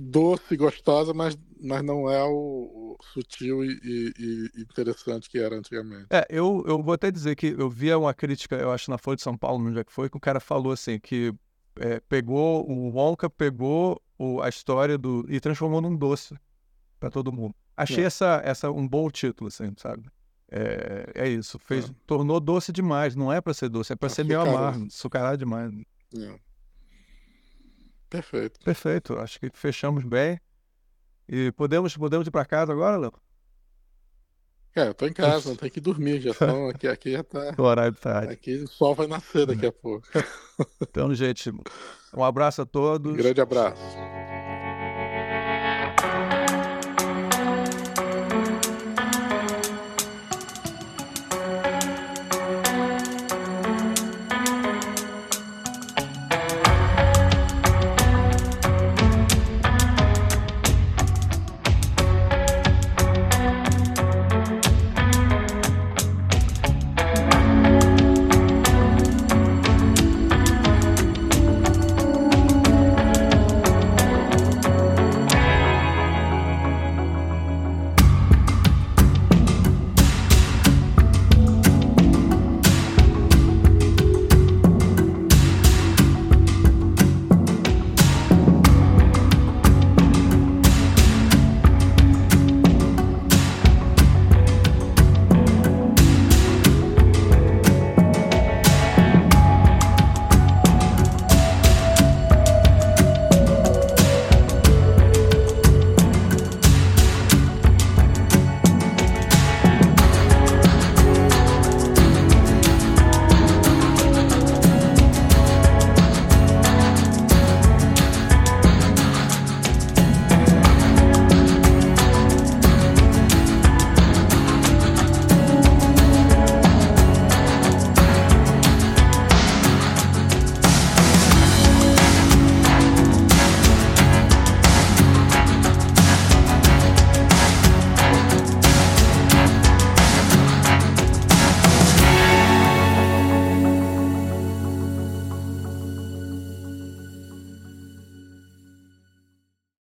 doce, gostosa, mas, mas não é o, o sutil e, e, e, interessante que era antigamente. É, eu, eu vou até dizer que eu via uma crítica, eu acho, na Folha de São Paulo, no dia que foi, que o cara falou assim, que é, pegou, o Wonka pegou o, a história do e transformou num doce para todo mundo. Achei é. essa, essa um bom título, assim, sabe? É, é isso, fez, é. tornou doce demais, não é para ser doce, é para ser meio amargo, açucarado demais. É. Perfeito. Perfeito. Acho que fechamos bem. E podemos, podemos ir para casa agora, Léo? É, eu tô em casa, não tenho que dormir, já são, aqui, aqui já tá. O horário tarde. Aqui o sol vai nascer daqui a pouco. Então, gente, um abraço a todos. Grande abraço.